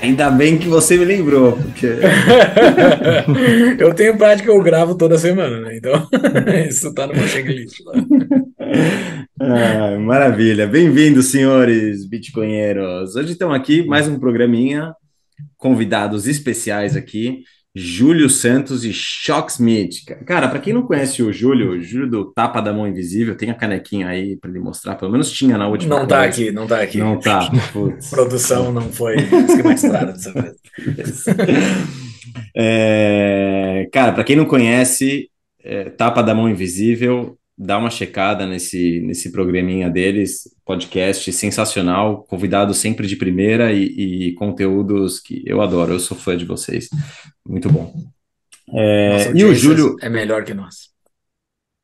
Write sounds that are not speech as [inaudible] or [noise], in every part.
Ainda bem que você me lembrou, porque. [laughs] eu tenho prática, eu gravo toda semana, né? Então, [laughs] isso tá no meu checklist lá. Ah, maravilha. Bem-vindos, senhores bitcoinheiros. Hoje estamos aqui, mais um programinha, convidados especiais aqui. Júlio Santos e Shock Smith. Cara, para quem não conhece o Júlio, o Júlio do Tapa da Mão Invisível, tem a canequinha aí para ele mostrar, pelo menos tinha na última. Não tá aqui, não tá aqui. Não tá. [laughs] Produção não foi esquematizada dessa vez. [laughs] É, cara, para quem não conhece, é, Tapa da Mão Invisível dá uma checada nesse, nesse programinha deles, podcast sensacional, convidado sempre de primeira e, e, conteúdos que eu adoro, eu sou fã de vocês. Muito bom. É, e o Júlio. É melhor que nós.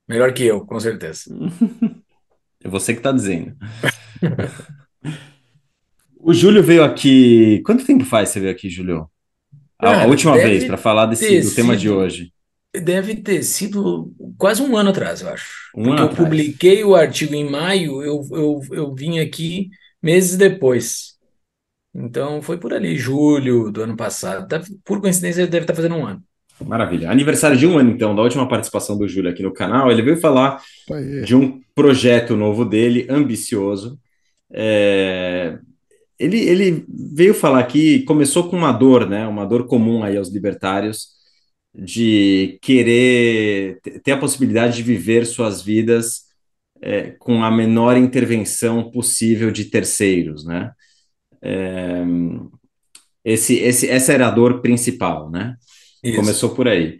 Melhor que eu, com certeza. [laughs] é você que está dizendo. [laughs] o Júlio veio aqui. Quanto tempo faz você veio aqui, Júlio? A, a última vez, para falar desse, do tema de hoje. Deve ter sido quase um ano atrás, eu acho. Um Porque eu atrás. publiquei o artigo em maio, eu, eu, eu vim aqui meses depois. Então foi por ali, julho do ano passado. Por coincidência, deve estar fazendo um ano. Maravilha. Aniversário de um ano, então, da última participação do Júlio aqui no canal. Ele veio falar de um projeto novo dele, ambicioso. É... Ele, ele veio falar aqui, começou com uma dor, né? Uma dor comum aí aos libertários de querer ter a possibilidade de viver suas vidas é, com a menor intervenção possível de terceiros, né? É, esse, esse, essa era a dor principal, né? Isso. Começou por aí.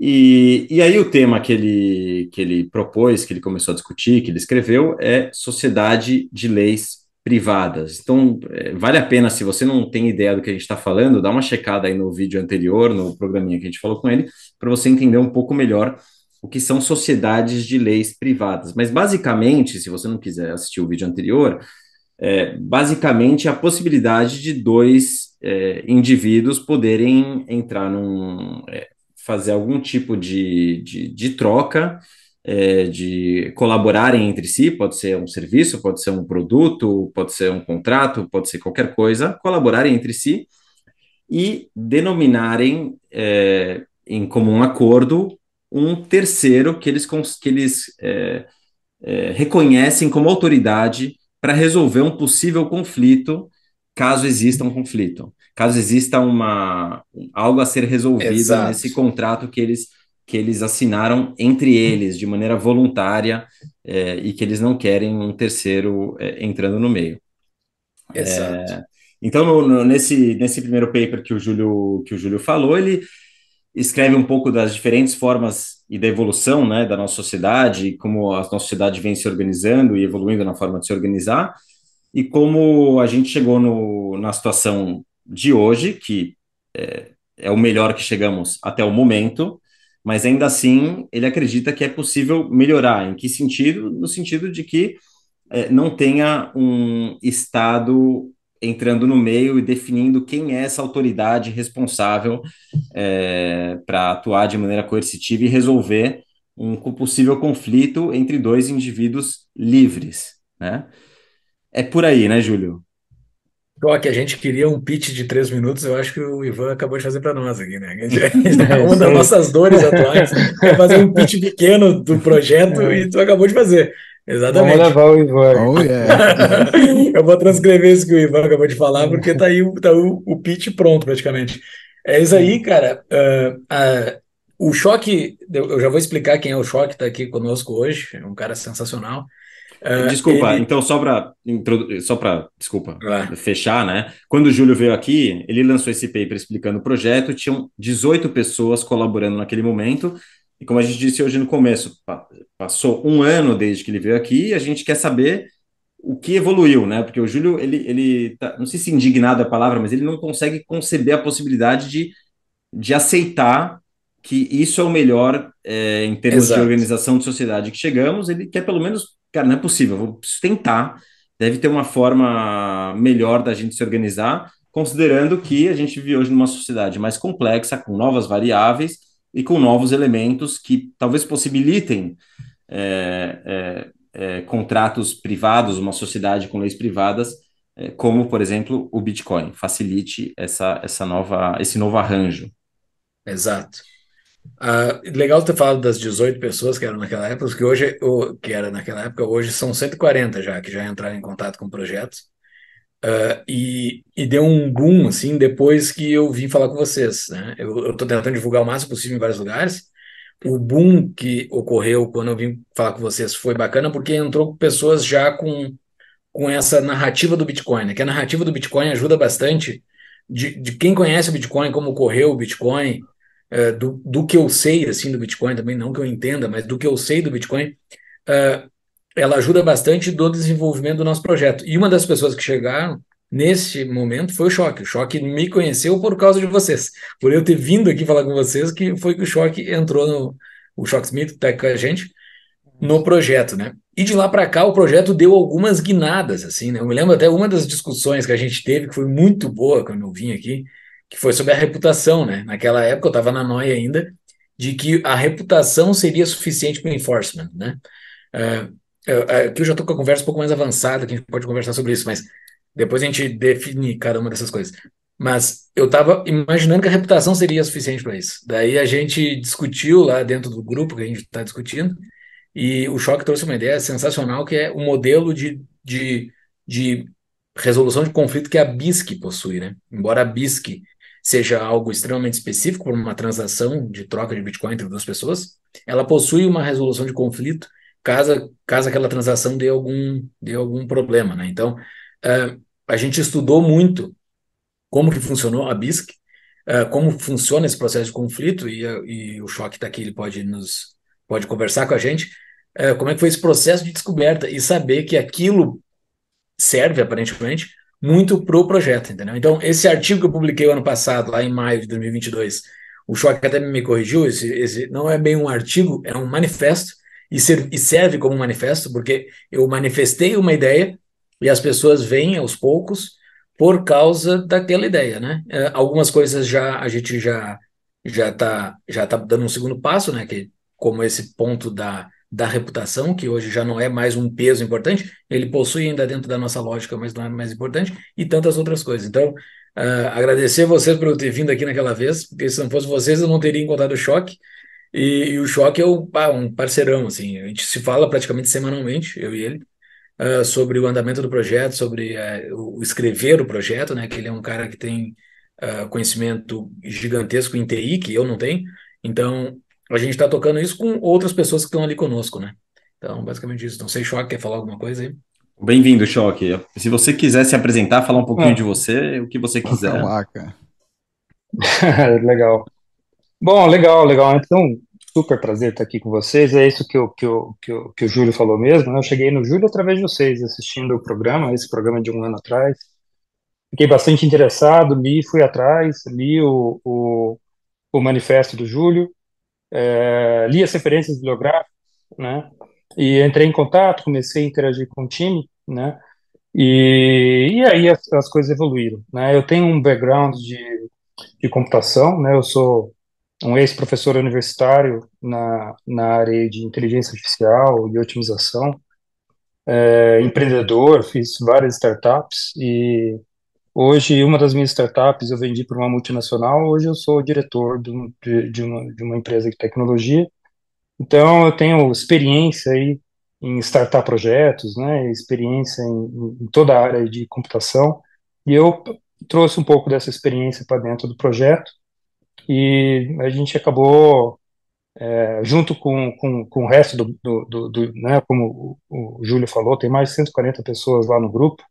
E, e aí o tema que ele, que ele propôs, que ele começou a discutir, que ele escreveu, é sociedade de leis privadas. Então, é, vale a pena, se você não tem ideia do que a gente está falando, dá uma checada aí no vídeo anterior, no programinha que a gente falou com ele, para você entender um pouco melhor o que são sociedades de leis privadas. Mas, basicamente, se você não quiser assistir o vídeo anterior, é, basicamente a possibilidade de dois é, indivíduos poderem entrar num. É, fazer algum tipo de, de, de troca é, de colaborarem entre si, pode ser um serviço, pode ser um produto, pode ser um contrato, pode ser qualquer coisa, colaborarem entre si e denominarem é, em comum acordo um terceiro que eles, que eles é, é reconhecem como autoridade para resolver um possível conflito, caso exista um conflito, caso exista uma, algo a ser resolvido Exato. nesse contrato que eles que eles assinaram entre eles de maneira voluntária é, e que eles não querem um terceiro é, entrando no meio. Exato. É, então, no, no, nesse, nesse primeiro paper que o, Júlio, que o Júlio falou, ele escreve um pouco das diferentes formas e da evolução né, da nossa sociedade, como a nossa sociedade vem se organizando e evoluindo na forma de se organizar, e como a gente chegou no, na situação de hoje, que é, é o melhor que chegamos até o momento, mas ainda assim ele acredita que é possível melhorar. Em que sentido? No sentido de que é, não tenha um Estado entrando no meio e definindo quem é essa autoridade responsável é, para atuar de maneira coercitiva e resolver um possível conflito entre dois indivíduos livres, né? É por aí, né, Júlio? Que a gente queria um pitch de três minutos, eu acho que o Ivan acabou de fazer para nós aqui, né? A gente, [laughs] é uma das nossas dores atuais é fazer um pitch pequeno do projeto é. e tu acabou de fazer. Exatamente. Vamos levar o Ivan. Oh, yeah. [laughs] eu vou transcrever isso que o Ivan acabou de falar, porque tá aí tá o, o pitch pronto, praticamente. É isso aí, cara. Uh, uh, o Choque, eu já vou explicar quem é o Choque, está aqui conosco hoje, é um cara sensacional. Uh, desculpa, ele... então só para só para desculpa ah. fechar, né? Quando o Júlio veio aqui, ele lançou esse paper explicando o projeto, tinham 18 pessoas colaborando naquele momento. E como a gente disse hoje no começo, passou um ano desde que ele veio aqui e a gente quer saber o que evoluiu, né? Porque o Júlio, ele, ele tá, não sei se indignado é a palavra, mas ele não consegue conceber a possibilidade de, de aceitar que isso é o melhor é, em termos Exato. de organização de sociedade que chegamos. Ele quer pelo menos cara, não é possível, vou tentar. Deve ter uma forma melhor da gente se organizar, considerando que a gente vive hoje numa sociedade mais complexa, com novas variáveis e com novos elementos que talvez possibilitem é, é, é, contratos privados, uma sociedade com leis privadas, é, como, por exemplo, o Bitcoin, facilite essa, essa nova, esse novo arranjo. Exato. Uh, legal ter falado das 18 pessoas que eram naquela época, porque hoje, que era naquela época, hoje são 140 já, que já entraram em contato com projetos. Uh, e, e, deu um boom, assim, depois que eu vim falar com vocês, né? Eu estou tentando divulgar o máximo possível em vários lugares. O boom que ocorreu quando eu vim falar com vocês foi bacana, porque entrou pessoas já com, com essa narrativa do Bitcoin, né? Que a narrativa do Bitcoin ajuda bastante de, de quem conhece o Bitcoin, como ocorreu o Bitcoin, uh, do, do que eu sei assim do Bitcoin também, não que eu entenda, mas do que eu sei do Bitcoin, uh, ela ajuda bastante do desenvolvimento do nosso projeto. E uma das pessoas que chegaram nesse momento foi o Choque. O Choque me conheceu por causa de vocês, por eu ter vindo aqui falar com vocês, que foi que o Choque entrou no o Choque Smith, está com a gente, no projeto, né? E de lá para cá o projeto deu algumas guinadas, assim, né? Eu me lembro até uma das discussões que a gente teve, que foi muito boa quando eu vim aqui, que foi sobre a reputação, né? Naquela época eu estava na noia ainda, de que a reputação seria suficiente para o enforcement, né? Uh, aqui eu já estou com a conversa um pouco mais avançada, que a gente pode conversar sobre isso, mas depois a gente define cada uma dessas coisas. Mas eu estava imaginando que a reputação seria suficiente para isso. Daí a gente discutiu lá dentro do grupo que a gente está discutindo, e o Choque trouxe uma ideia sensacional, que é o modelo de, de, de resolução de conflito que a BISC possui. Né? Embora a BISC seja algo extremamente específico para uma transação de troca de Bitcoin entre duas pessoas, ela possui uma resolução de conflito caso, caso aquela transação dê algum, dê algum problema. Né? Então, uh, a gente estudou muito como que funcionou a BISC, uh, como funciona esse processo de conflito, e, e o Choque está aqui, ele pode nos pode conversar com a gente, uh, como é que foi esse processo de descoberta e saber que aquilo serve, aparentemente, muito para o projeto, entendeu? Então, esse artigo que eu publiquei ano passado, lá em maio de 2022, o Choque até me corrigiu, esse, esse não é bem um artigo, é um manifesto, e, ser, e serve como manifesto, porque eu manifestei uma ideia e as pessoas vêm aos poucos por causa daquela ideia, né? É, algumas coisas já a gente já já está já tá dando um segundo passo, né? Que como esse ponto da, da reputação, que hoje já não é mais um peso importante, ele possui ainda dentro da nossa lógica, mas não é mais importante, e tantas outras coisas. Então, uh, agradecer vocês por eu ter vindo aqui naquela vez, porque se não fosse vocês, eu não teria encontrado o choque. E, e o Choque é o, ah, um parceirão, assim, a gente se fala praticamente semanalmente, eu e ele, uh, sobre o andamento do projeto, sobre uh, o escrever o projeto, né, que ele é um cara que tem uh, conhecimento gigantesco em TI, que eu não tenho, então a gente está tocando isso com outras pessoas que estão ali conosco, né. Então, basicamente isso. Não sei, Choque, quer falar alguma coisa aí? Bem-vindo, Choque. Se você quiser se apresentar, falar um pouquinho ah. de você, o que você quiser. Caraca. [laughs] Legal. Bom, legal, legal. Então, super prazer estar aqui com vocês. É isso que, eu, que, eu, que, eu, que o Júlio falou mesmo. Né? Eu cheguei no Júlio através de vocês, assistindo o programa, esse programa de um ano atrás. Fiquei bastante interessado, li, fui atrás, li o, o, o manifesto do Júlio, é, li as referências bibliográficas, né? E entrei em contato, comecei a interagir com o time, né? E, e aí as, as coisas evoluíram, né? Eu tenho um background de, de computação, né? Eu sou um ex-professor universitário na, na área de inteligência artificial e otimização, é, empreendedor, fiz várias startups e hoje uma das minhas startups eu vendi para uma multinacional, hoje eu sou diretor de, de, uma, de uma empresa de tecnologia, então eu tenho experiência aí em startar projetos, né, experiência em, em toda a área de computação, e eu trouxe um pouco dessa experiência para dentro do projeto, e a gente acabou, é, junto com, com, com o resto do, do, do, do né, como o, o Júlio falou, tem mais de 140 pessoas lá no grupo,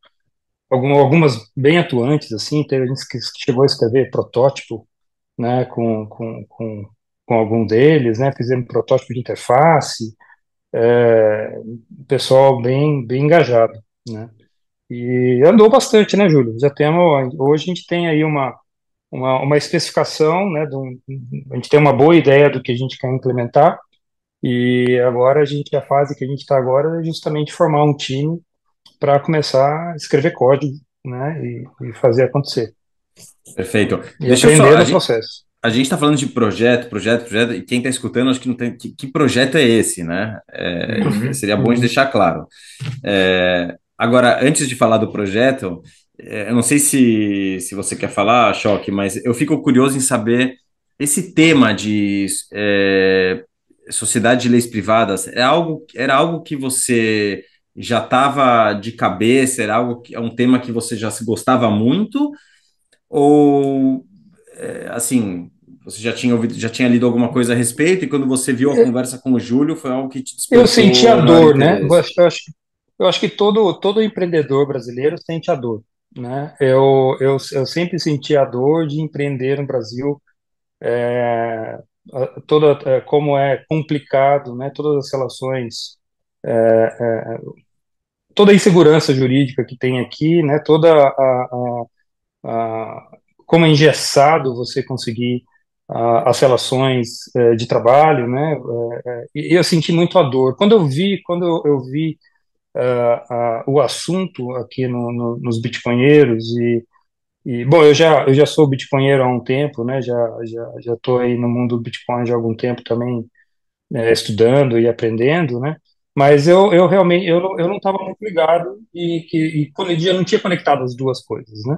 algumas bem atuantes, assim, teve gente que chegou a escrever protótipo, né, com, com, com, com algum deles, né, fizemos protótipo de interface, é, pessoal bem, bem engajado, né, e andou bastante, né, Júlio? Já temos, hoje a gente tem aí uma, uma, uma especificação, né, um, a gente tem uma boa ideia do que a gente quer implementar, e agora a gente, a fase que a gente está agora é justamente formar um time para começar a escrever código, né, e, e fazer acontecer. Perfeito. E Deixa aprender eu só, no processo. A gente está falando de projeto, projeto, projeto, e quem está escutando, acho que não tem. Que, que projeto é esse, né? É, uhum, seria bom uhum. de deixar claro. É, agora, antes de falar do projeto, é, eu não sei se, se você quer falar, Choque, mas eu fico curioso em saber esse tema de é, sociedade de leis privadas é algo, era algo que você já estava de cabeça, era algo que é um tema que você já se gostava muito, ou é, assim, você já tinha ouvido, já tinha lido alguma coisa a respeito, e quando você viu a conversa com o Júlio, foi algo que te despertou? Eu senti a dor, né? Eu acho, eu acho, eu acho que todo, todo empreendedor brasileiro sente a dor. Né? Eu, eu, eu sempre senti a dor de empreender no Brasil, é, toda, é, como é complicado, né? todas as relações, é, é, toda a insegurança jurídica que tem aqui, né? toda a, a, a como é engessado você conseguir as relações é, de trabalho, né? É, e eu senti muito a dor. Quando eu vi, quando eu, eu vi uh, o assunto aqui no, no, nos bitcoinheiros e, e, bom, eu já eu já sou bitcoinheiro há um tempo, né? Já já já aí no mundo do Bitcoin já há algum tempo também né, estudando e aprendendo, né? Mas eu, eu realmente eu, eu não estava muito ligado e e, e eu não tinha conectado as duas coisas, né?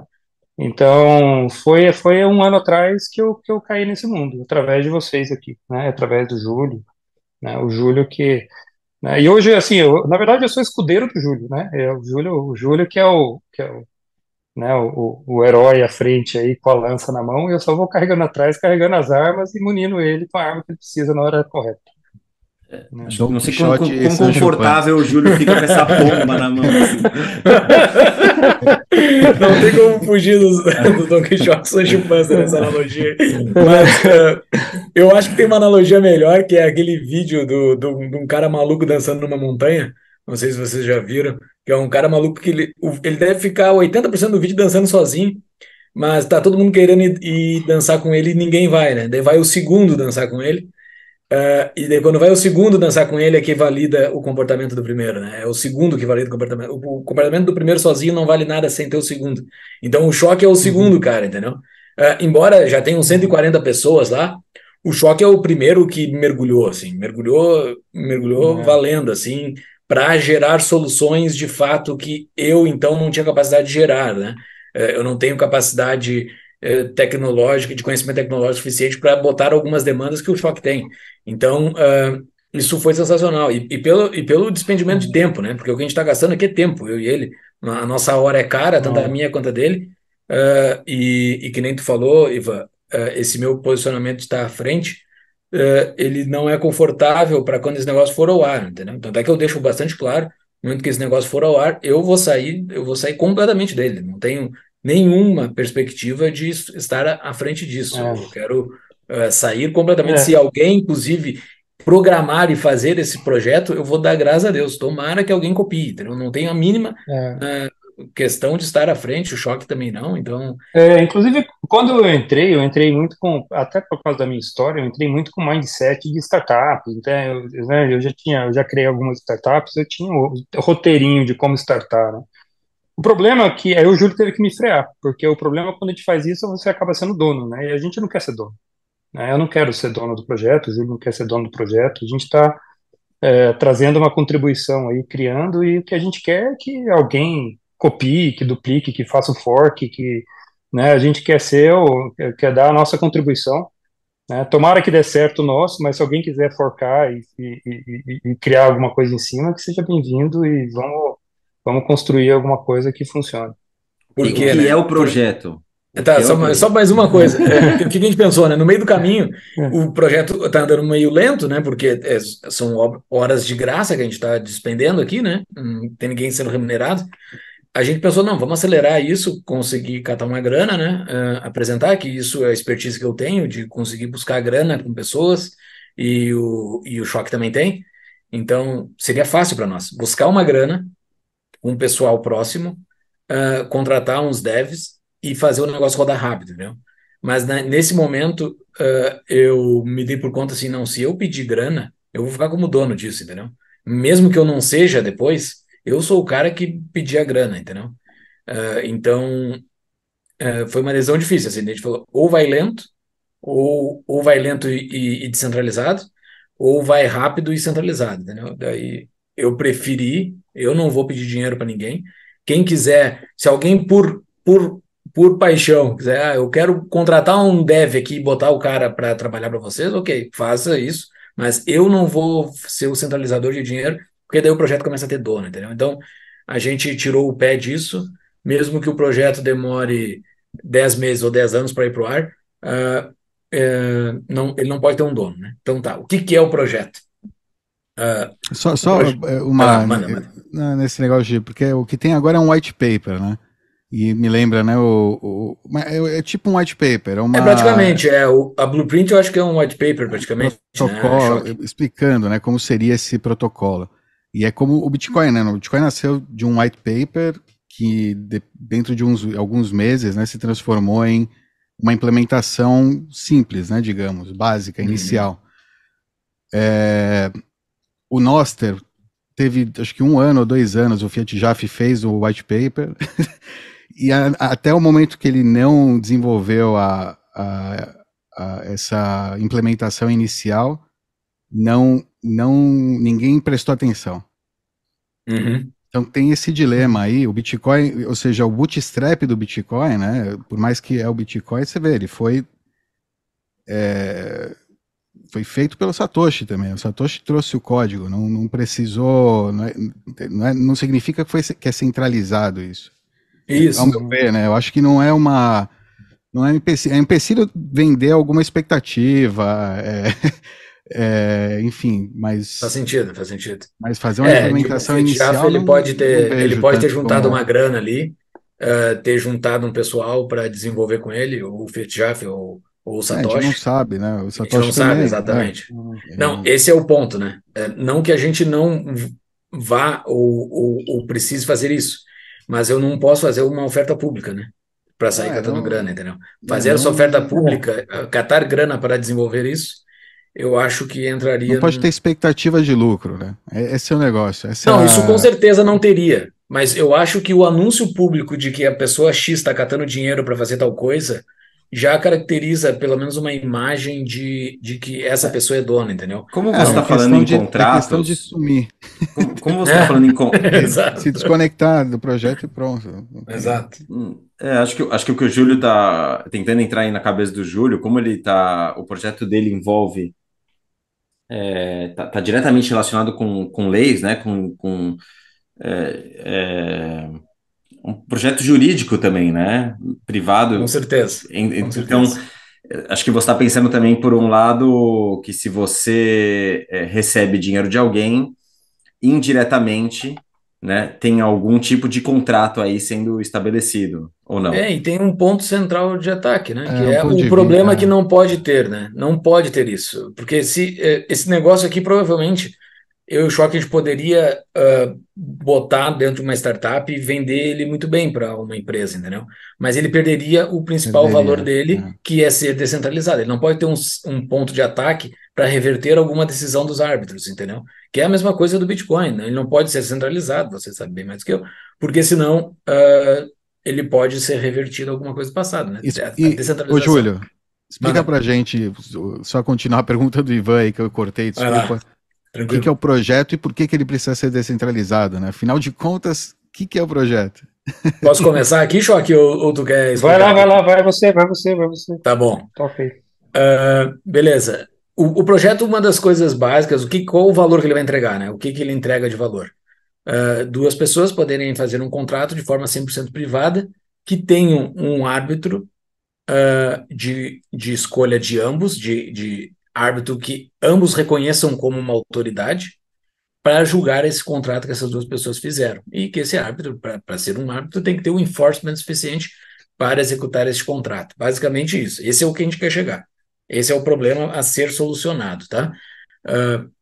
Então, foi, foi um ano atrás que eu, que eu caí nesse mundo, através de vocês aqui, né? Através do Júlio, né? O Júlio que né? E hoje, assim, eu, na verdade, eu sou escudeiro do Júlio, né? É o Júlio, o Júlio que é o, que é o, né, o, o herói à frente aí com a lança na mão, e eu só vou carregando atrás, carregando as armas e munindo ele com a arma que ele precisa na hora correta. É, não sei como, confortável o Júlio fica com essa bomba na mão. Assim. [laughs] Não tem como fugir do, do Don Quixote Sancho Panza nessa analogia. Mas uh, eu acho que tem uma analogia melhor, que é aquele vídeo do, do, de um cara maluco dançando numa montanha. Não sei se vocês já viram. Que é um cara maluco que ele, ele deve ficar 80% do vídeo dançando sozinho. Mas tá todo mundo querendo ir, ir dançar com ele e ninguém vai, né? Daí vai o segundo dançar com ele. Uh, e daí, quando vai o segundo dançar com ele, é que valida o comportamento do primeiro, né? É o segundo que valida o comportamento. O, o comportamento do primeiro sozinho não vale nada sem ter o segundo. Então, o choque é o segundo, uhum. cara, entendeu? Uh, embora já tenham 140 pessoas lá, o choque é o primeiro que mergulhou, assim, mergulhou, mergulhou é. valendo, assim, para gerar soluções de fato que eu, então, não tinha capacidade de gerar, né? Uh, eu não tenho capacidade tecnológica, de conhecimento tecnológico suficiente para botar algumas demandas que o choque tem. Então, uh, isso foi sensacional. E, e, pelo, e pelo despendimento de tempo, né? Porque o que a gente está gastando aqui é tempo, eu e ele. A nossa hora é cara, tanto a minha quanto a dele. Uh, e, e que nem tu falou, Iva, uh, esse meu posicionamento de estar à frente, ele não é confortável para quando esse negócio for ao ar, entendeu? Então, até que eu deixo bastante claro, no momento que esse negócio for ao ar, eu vou sair, eu vou sair completamente dele. Não tenho nenhuma perspectiva de estar à frente disso. É. Eu quero uh, sair completamente. É. Se alguém, inclusive, programar e fazer esse projeto, eu vou dar graças a Deus. Tomara que alguém copie. Eu não tenho a mínima é. uh, questão de estar à frente, o choque também não. Então, é, inclusive, quando eu entrei, eu entrei muito com, até por causa da minha história, eu entrei muito com mindset de startup. Então, eu, né, eu já tinha, eu já criei algumas startups, eu tinha o roteirinho de como startar. Né? O problema é que aí o Júlio teve que me frear, porque o problema quando a gente faz isso, você acaba sendo dono, né? E a gente não quer ser dono. Né? Eu não quero ser dono do projeto, o Júlio não quer ser dono do projeto, a gente está é, trazendo uma contribuição aí, criando, e o que a gente quer é que alguém copie, que duplique, que faça o fork, que né, a gente quer ser, ou, quer dar a nossa contribuição. Né? Tomara que dê certo o nosso, mas se alguém quiser forcar e, e, e, e criar alguma coisa em cima, que seja bem-vindo e vamos, vamos construir alguma coisa que funcione. Porque, o que né? é o projeto? Tá, só, só, mais uma coisa. É, [laughs] o que a gente pensou, né? No meio do caminho, é. o projeto está andando meio lento, né? Porque é, são horas de graça que a gente está despendendo aqui, né? Não tem ninguém sendo remunerado. A gente pensou, não, vamos acelerar isso, conseguir catar uma grana, né? Uh, apresentar que isso é a expertise que eu tenho de conseguir buscar grana com pessoas e o, e o choque também tem. Então, seria fácil para nós buscar uma grana com pessoal próximo, uh, contratar uns devs e fazer o negócio rodar rápido, entendeu? Mas né, nesse momento uh, eu me dei por conta assim, não, se eu pedir grana, eu vou ficar como dono disso, entendeu? Mesmo que eu não seja depois, eu sou o cara que pedia grana, entendeu? Uh, então foi uma decisão difícil, assim, a gente falou, ou vai lento, ou, ou vai lento e, e, e descentralizado, ou vai rápido e centralizado, entendeu? Daí eu preferi, eu não vou pedir dinheiro para ninguém. Quem quiser, se alguém por por, por paixão, quiser, ah, eu quero contratar um dev aqui e botar o cara para trabalhar para vocês, ok, faça isso, mas eu não vou ser o centralizador de dinheiro, porque daí o projeto começa a ter dono, entendeu? Então, a gente tirou o pé disso, mesmo que o projeto demore 10 meses ou 10 anos para ir para o ar, uh, não, ele não pode ter um dono, né? Então tá, o que, que é o projeto? Uh, só só é, uma ah, manda, manda. nesse negócio de porque o que tem agora é um white paper, né? E me lembra, né? O, o é, é, tipo um white paper. É, uma... é praticamente, é o, a blueprint eu acho que é um white paper praticamente. Né? Protocolo, né? explicando, né? Como seria esse protocolo. E é como o Bitcoin, né? O Bitcoin nasceu de um white paper que de, dentro de uns, alguns meses, né? Se transformou em uma implementação simples, né? Digamos, básica, uhum. inicial. É, o Noster teve acho que um ano ou dois anos, o Fiat Jaffe fez o white paper, [laughs] e a, até o momento que ele não desenvolveu a, a, a, essa implementação inicial, não, não ninguém prestou atenção. Uhum. Então tem esse dilema aí, o Bitcoin, ou seja, o bootstrap do Bitcoin, né? Por mais que é o Bitcoin, você vê, ele foi é, foi feito pelo Satoshi também. O Satoshi trouxe o código, não, não precisou, não, é, não, é, não significa que, foi, que é centralizado isso. Isso. Meu ver, né? Eu acho que não é uma. Não é empecilho, é empecilho vender alguma expectativa, é, [laughs] é, enfim, mas. Faz sentido, faz sentido. Mas fazer uma é, implementação inicial. Ele pode ter, ele pode ter juntado como... uma grana ali, uh, ter juntado um pessoal para desenvolver com ele, o Fiat ou o Satoshi. É, a gente não sabe, né? O Satoshi a gente não sabe, exatamente. É. Não, esse é o ponto, né? É, não que a gente não vá ou, ou, ou, precise fazer isso, mas eu não posso fazer uma oferta pública, né? Para sair é, catando não, grana, entendeu? Fazer não, essa oferta pública, catar grana para desenvolver isso, eu acho que entraria. Não pode ter expectativa de lucro, né? É, esse é o negócio. não, isso com certeza não teria. Mas eu acho que o anúncio público de que a pessoa X está catando dinheiro para fazer tal coisa já caracteriza pelo menos uma imagem de, de que essa pessoa é dona, entendeu? Como você está é, falando em de, contratos... É questão de sumir. Como, como você está [laughs] é. falando em contratos... [laughs] Se desconectar do projeto e pronto. Exato. Hum, é, acho, que, acho que o que o Júlio está tentando entrar aí na cabeça do Júlio, como ele está... O projeto dele envolve... Está é, tá, tá diretamente relacionado com, com leis, né? Com... com é, é um projeto jurídico também, né? Privado. Com certeza. Em, Com então, certeza. acho que você está pensando também, por um lado, que se você é, recebe dinheiro de alguém, indiretamente, né, tem algum tipo de contrato aí sendo estabelecido, ou não? É, e tem um ponto central de ataque, né? É, que é o problema é. que não pode ter, né? Não pode ter isso. Porque se é, esse negócio aqui provavelmente eu e o Choque a gente poderia uh, botar dentro de uma startup e vender ele muito bem para uma empresa, entendeu? Mas ele perderia o principal perderia, valor dele, é. que é ser descentralizado. Ele não pode ter um, um ponto de ataque para reverter alguma decisão dos árbitros, entendeu? Que é a mesma coisa do Bitcoin. Né? Ele não pode ser centralizado, você sabe bem mais do que eu, porque senão uh, ele pode ser revertido alguma coisa do passado, né? Isso, e, ô, Júlio, explica para gente, só continuar a pergunta do Ivan aí que eu cortei, desculpa. O que, que, é o projeto e por que, que ele precisa ser descentralizado, né? Afinal de contas, o que, que é o projeto? [laughs] Posso começar aqui, Choque, ou, ou tu quer explicar? Vai lá, vai lá, vai você, vai você, vai você. Tá bom. Tá ok. Uh, beleza. O, o, projeto, uma das coisas básicas, o que, qual o valor que ele vai entregar, né? O que, que ele entrega de valor? Uh, duas pessoas poderem fazer um contrato de forma 100% privada que tenham um árbitro uh, de, de escolha de ambos, de, de árbitro que ambos reconheçam como uma autoridade para julgar esse contrato que essas duas pessoas fizeram. E que esse árbitro, para ser um árbitro, tem que ter um enforcement suficiente para executar esse contrato. Basicamente isso. Esse é o que a gente quer chegar. Esse é o problema a ser solucionado, tá? Uh,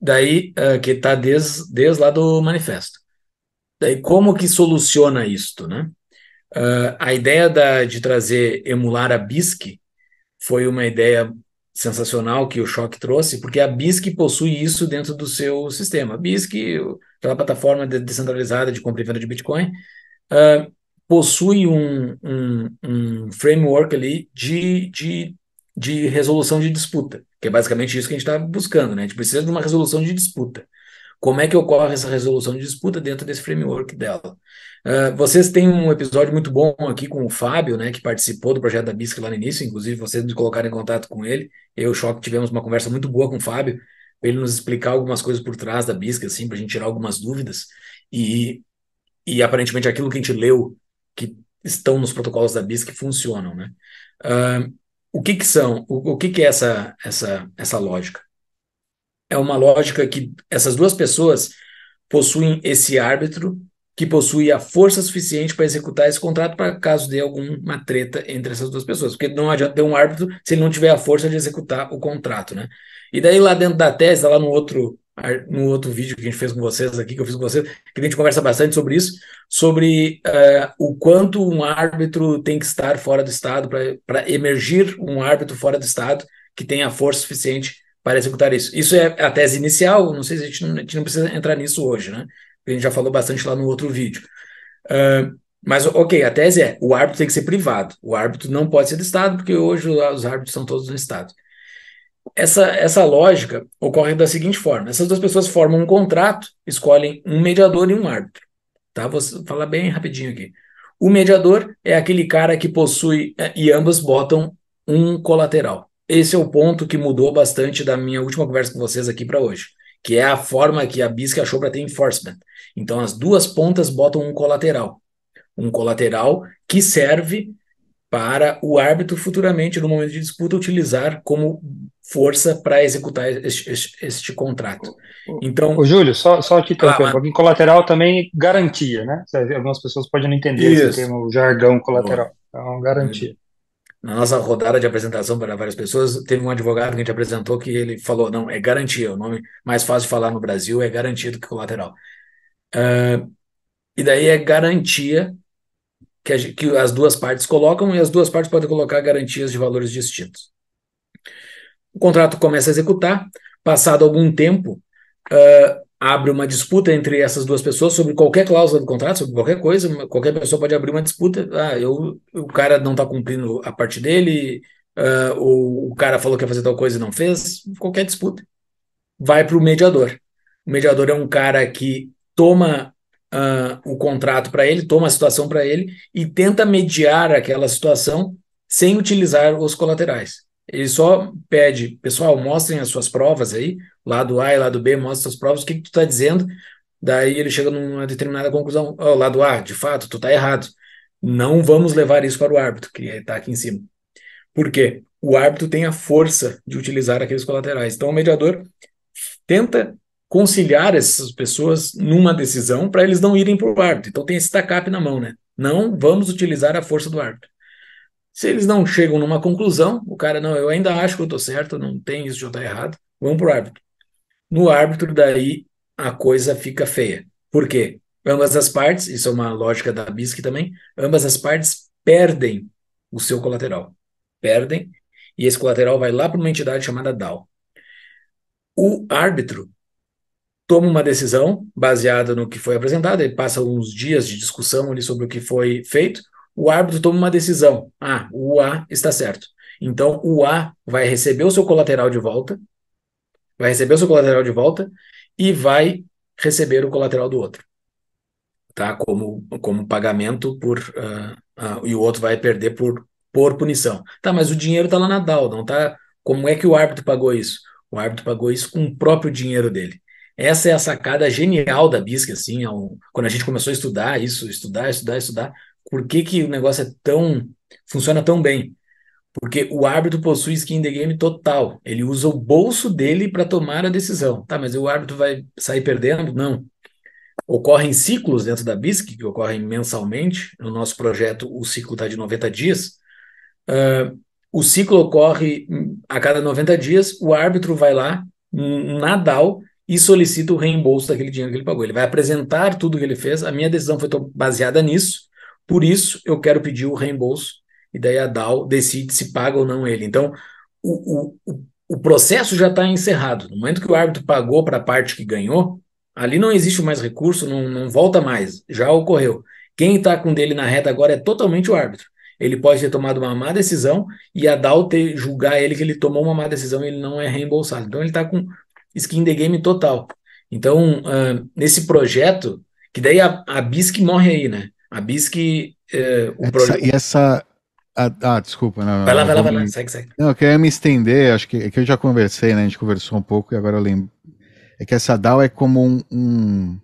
daí, uh, que está desde, desde lá do manifesto. Daí, como que soluciona isto, né? Uh, a ideia da, de trazer, emular a BISC foi uma ideia sensacional que o Choque trouxe, porque a BISC possui isso dentro do seu sistema. A BISC, aquela plataforma descentralizada de compra e venda de Bitcoin, uh, possui um, um, um, framework ali de, de, de resolução de disputa, que é basicamente isso que a gente está buscando, né? A gente precisa de uma resolução de disputa. Como é que ocorre essa resolução de disputa dentro desse framework dela. Uh, vocês têm um episódio muito bom aqui com o Fábio, né, que participou do projeto da BISC lá no início, inclusive vocês me colocaram em contato com ele. Eu e o Choque tivemos uma conversa muito boa com o Fábio, para ele nos explicar algumas coisas por trás da BISC, assim, para a gente tirar algumas dúvidas. E, e aparentemente aquilo que a gente leu, que estão nos protocolos da BISC, funcionam, né? Uh, o que que são? O, o que que é essa, essa, essa lógica? É uma lógica que essas duas pessoas possuem esse árbitro que possui a força suficiente para executar esse contrato para caso dê alguma treta entre essas duas pessoas. Porque não adianta ter um árbitro se ele não tiver a força de executar o contrato, né? E daí lá dentro da tese, lá no outro no outro vídeo que a gente fez com vocês aqui, que eu fiz com vocês, que a gente conversa bastante sobre isso, sobre uh, o quanto um árbitro tem que estar fora do Estado para emergir um árbitro fora do Estado que tenha força suficiente para executar isso. Isso é a tese inicial, não sei se a gente não, a gente não precisa entrar nisso hoje, né? A gente já falou bastante lá no outro vídeo. Uh, mas, ok, a tese é: o árbitro tem que ser privado. O árbitro não pode ser do Estado, porque hoje os árbitros são todos do Estado. Essa, essa lógica ocorre da seguinte forma: essas duas pessoas formam um contrato, escolhem um mediador e um árbitro. Tá? Vou falar bem rapidinho aqui. O mediador é aquele cara que possui, eh, e ambas botam um colateral. Esse é o ponto que mudou bastante da minha última conversa com vocês aqui para hoje, que é a forma que a BISC achou para ter enforcement. Então, as duas pontas botam um colateral. Um colateral que serve para o árbitro futuramente, no momento de disputa, utilizar como força para executar este, este, este, contrato. Então, o Júlio, só, só te interrompendo, ah, em colateral também garantia, né? Algumas pessoas podem não entender isso. esse termo jargão colateral. Então, garantia. Na nossa rodada de apresentação para várias pessoas, teve um advogado que a gente apresentou que ele falou: não, é garantia, o nome mais fácil de falar no Brasil é garantia do que colateral. Uh, e daí é garantia que, a, que as duas partes colocam, e as duas partes podem colocar garantias de valores distintos. O contrato começa a executar, passado algum tempo, uh, abre uma disputa entre essas duas pessoas sobre qualquer cláusula do contrato, sobre qualquer coisa, qualquer pessoa pode abrir uma disputa. Ah, eu, o cara não está cumprindo a parte dele, uh, ou o cara falou que ia fazer tal coisa e não fez, qualquer disputa. Vai para o mediador. O mediador é um cara que toma uh, o contrato para ele, toma a situação para ele e tenta mediar aquela situação sem utilizar os colaterais. Ele só pede, pessoal, mostrem as suas provas aí, lado A e lado B, mostra as provas, o que, que tu está dizendo? Daí ele chega numa determinada conclusão, oh, lado A, de fato, tu está errado. Não vamos levar isso para o árbitro, que está aqui em cima. Por quê? O árbitro tem a força de utilizar aqueles colaterais. Então o mediador tenta conciliar essas pessoas numa decisão para eles não irem para o árbitro. Então tem esse TACAP na mão, né? Não vamos utilizar a força do árbitro. Se eles não chegam numa conclusão, o cara, não, eu ainda acho que eu estou certo, não tem isso de eu estar errado, vamos para o árbitro. No árbitro, daí a coisa fica feia. Por quê? Ambas as partes, isso é uma lógica da BISC também, ambas as partes perdem o seu colateral. Perdem, e esse colateral vai lá para uma entidade chamada DAO. O árbitro toma uma decisão baseada no que foi apresentado, ele passa uns dias de discussão ali sobre o que foi feito, o árbitro toma uma decisão. Ah, o A está certo. Então o A vai receber o seu colateral de volta, vai receber o seu colateral de volta e vai receber o colateral do outro. Tá? Como, como pagamento por. Uh, uh, e o outro vai perder por, por punição. Tá, mas o dinheiro está lá na DAO, não tá? Como é que o árbitro pagou isso? O árbitro pagou isso com o próprio dinheiro dele. Essa é a sacada genial da BISC, assim, ao, quando a gente começou a estudar isso, estudar, estudar, estudar, por que, que o negócio é tão. funciona tão bem? Porque o árbitro possui skin in the game total. Ele usa o bolso dele para tomar a decisão. Tá, mas o árbitro vai sair perdendo? Não. Ocorrem ciclos dentro da BISC, que ocorrem mensalmente. No nosso projeto, o ciclo está de 90 dias. Uh, o ciclo ocorre a cada 90 dias, o árbitro vai lá, na DAO, e solicita o reembolso daquele dinheiro que ele pagou. Ele vai apresentar tudo que ele fez. A minha decisão foi baseada nisso, por isso eu quero pedir o reembolso. E daí a DAO decide se paga ou não ele. Então, o, o, o processo já está encerrado. No momento que o árbitro pagou para a parte que ganhou, ali não existe mais recurso, não, não volta mais. Já ocorreu. Quem está com dele na reta agora é totalmente o árbitro. Ele pode ter tomado uma má decisão e a DAO ter, julgar ele que ele tomou uma má decisão e ele não é reembolsado. Então ele está com skin the game total. Então, uh, nesse projeto, que daí a, a BISC morre aí, né? A BISC. Uh, o essa, E essa. Ah, ah, desculpa. Não, vai lá, vai lá, vai lá, segue, segue. Não, eu queria me estender, acho que, é que eu já conversei, né? A gente conversou um pouco e agora eu lembro. É que essa DAO é como um, um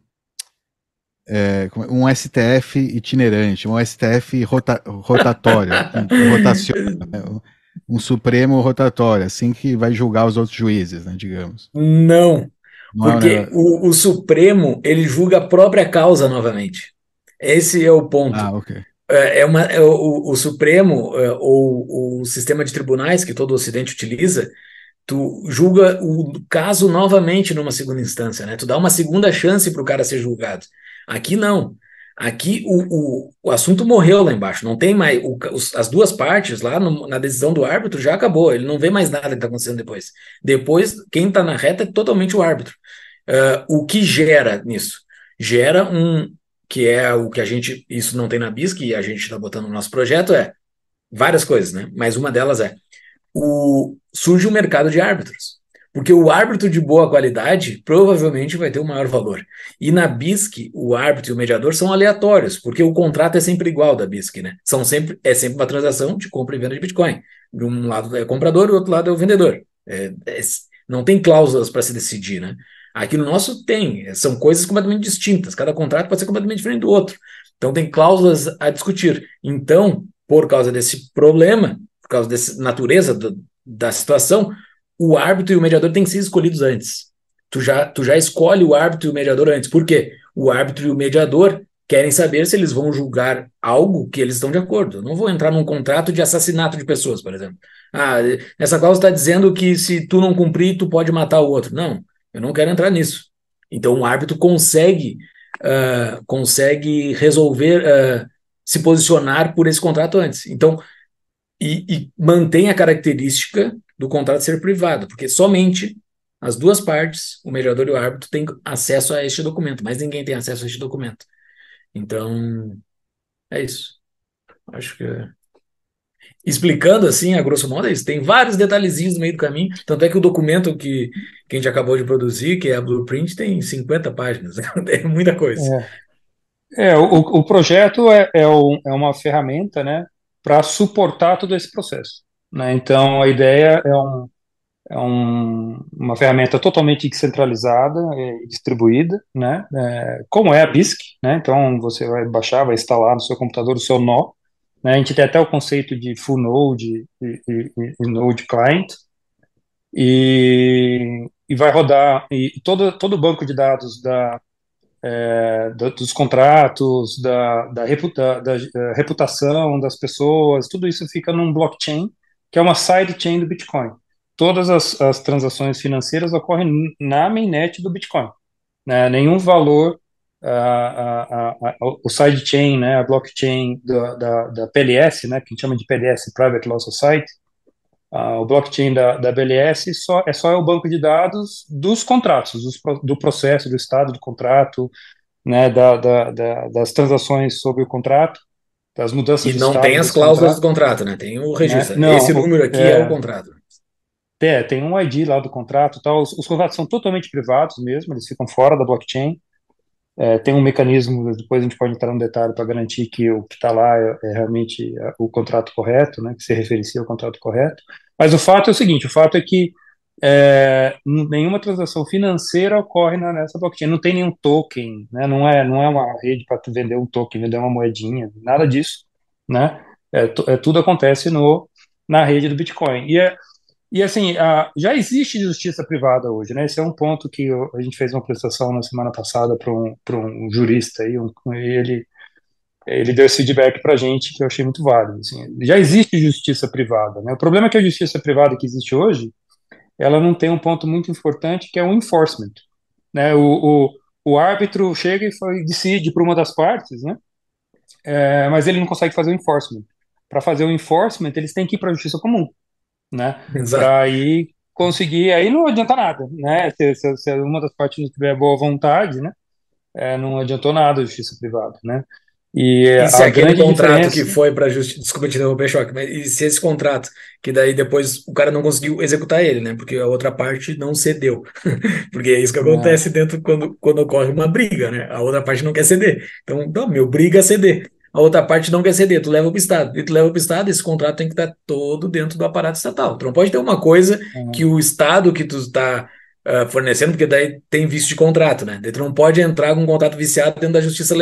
é, um STF itinerante, um STF rota, rotatório, [laughs] rotaciona, né? um Supremo rotatório, assim que vai julgar os outros juízes, né, digamos. Não, Não porque é o, o, Supremo ele julga a própria causa novamente. Esse é o ponto. Ah, ok. É, é uma, é o, o Supremo é, ou o sistema de tribunais que todo o Ocidente utiliza, tu julga o caso novamente numa segunda instância, né? Tu dá uma segunda chance para o cara ser julgado. Aqui não. Aqui o, o, o assunto morreu lá embaixo. Não tem mais. O, os, as duas partes lá no, na decisão do árbitro já acabou. Ele não vê mais nada que está acontecendo depois. Depois, quem está na reta é totalmente o árbitro. Uh, o que gera nisso? Gera um. Que é o que a gente. Isso não tem na BISC e a gente está botando no nosso projeto, é várias coisas, né? Mas uma delas é o, surge um mercado de árbitros. Porque o árbitro de boa qualidade provavelmente vai ter o um maior valor. E na BISC, o árbitro e o mediador são aleatórios, porque o contrato é sempre igual da BISC, né? São sempre, é sempre uma transação de compra e venda de Bitcoin. De um lado é o comprador, do outro lado é o vendedor. É, é, não tem cláusulas para se decidir, né? Aqui no nosso tem, são coisas completamente distintas. Cada contrato pode ser completamente diferente do outro. Então tem cláusulas a discutir. Então, por causa desse problema, por causa dessa natureza do, da situação, o árbitro e o mediador têm que ser escolhidos antes. Tu já, tu já escolhe o árbitro e o mediador antes. Por quê? O árbitro e o mediador querem saber se eles vão julgar algo que eles estão de acordo. Eu não vou entrar num contrato de assassinato de pessoas, por exemplo. Ah, essa cláusula está dizendo que se tu não cumprir, tu pode matar o outro. Não, eu não quero entrar nisso. Então o árbitro consegue uh, consegue resolver uh, se posicionar por esse contrato antes. Então e, e mantém a característica do contrato ser privado, porque somente as duas partes, o mediador e o árbitro, têm acesso a este documento, mas ninguém tem acesso a este documento. Então, é isso. Acho que. Explicando assim, a grosso modo, é isso. Tem vários detalhezinhos no meio do caminho. Tanto é que o documento que, que a gente acabou de produzir, que é a Blueprint, tem 50 páginas. [laughs] É muita coisa. É, é o, o projeto é, é, é uma ferramenta né, para suportar todo esse processo. Né? Então, a ideia é, um, é um, uma ferramenta totalmente descentralizada e distribuída, né? É, como é a BISC. Né? Então, você vai baixar, vai instalar no seu computador o seu nó. Né? A gente tem até o conceito de full node e, e, e node client. E, e vai rodar, e todo, todo o banco de dados da, é, dos contratos, da, da, reputa, da, da, reputação das pessoas, tudo isso fica num blockchain que é uma sidechain do Bitcoin. Todas as, as transações financeiras ocorrem na mainnet do Bitcoin. Né? Nenhum valor, o sidechain, né, a blockchain da, da, da, PLS, né, que a gente chama de PLS, Private Law Society, o blockchain da, da BLS só, é só o banco de dados dos contratos, dos, do processo, do estado do contrato, né, da, da, da, das transações sobre o contrato, das mudanças E não tem as cláusulas contrato. do contrato, né? Tem o registro. Né? Não, Esse número aqui é, é, o contrato. É, tem um ID lá do contrato tal. Os, os, contratos são totalmente privados mesmo, eles ficam fora da blockchain. É, tem um mecanismo, depois a gente pode entrar no detalhe para garantir que o que está lá é, é realmente é, o contrato correto, né, que se referencia ao contrato correto. Mas o fato é o seguinte: o fato é que é, nenhuma transação financeira ocorre na, nessa blockchain. Não tem nenhum token, né? não, é, não é uma rede para vender um token, vender uma moedinha, nada disso. Né? É, é, tudo acontece no, na rede do Bitcoin. E, é, e assim, a, já existe justiça privada hoje. Né? Esse é um ponto que eu, a gente fez uma apresentação na semana passada para um, um jurista, aí, um, ele, ele deu esse feedback para a gente que eu achei muito válido. Assim, já existe justiça privada. Né? O problema é que a justiça privada que existe hoje ela não tem um ponto muito importante que é o enforcement. Né? O, o, o árbitro chega e foi, decide para uma das partes, né? É, mas ele não consegue fazer o enforcement. Para fazer o enforcement, eles têm que ir para a justiça comum, né? Para aí conseguir, aí não adianta nada, né? Se, se, se uma das partes não tiver boa vontade, né? É, não adiantou nada a justiça privada, né? E, e se aquele contrato diferença... que foi para justiça, desculpa te interromper, choque, mas e se esse contrato, que daí depois o cara não conseguiu executar ele, né? Porque a outra parte não cedeu. [laughs] porque é isso que acontece é. dentro quando, quando ocorre uma briga, né? A outra parte não quer ceder. Então, não, meu briga é ceder. A outra parte não quer ceder, tu leva para o Estado. E tu leva para o Estado, esse contrato tem que estar todo dentro do aparato estatal. Tu não pode ter uma coisa uhum. que o Estado que tu está uh, fornecendo, porque daí tem vício de contrato, né? Tu não pode entrar com um contrato viciado dentro da justiça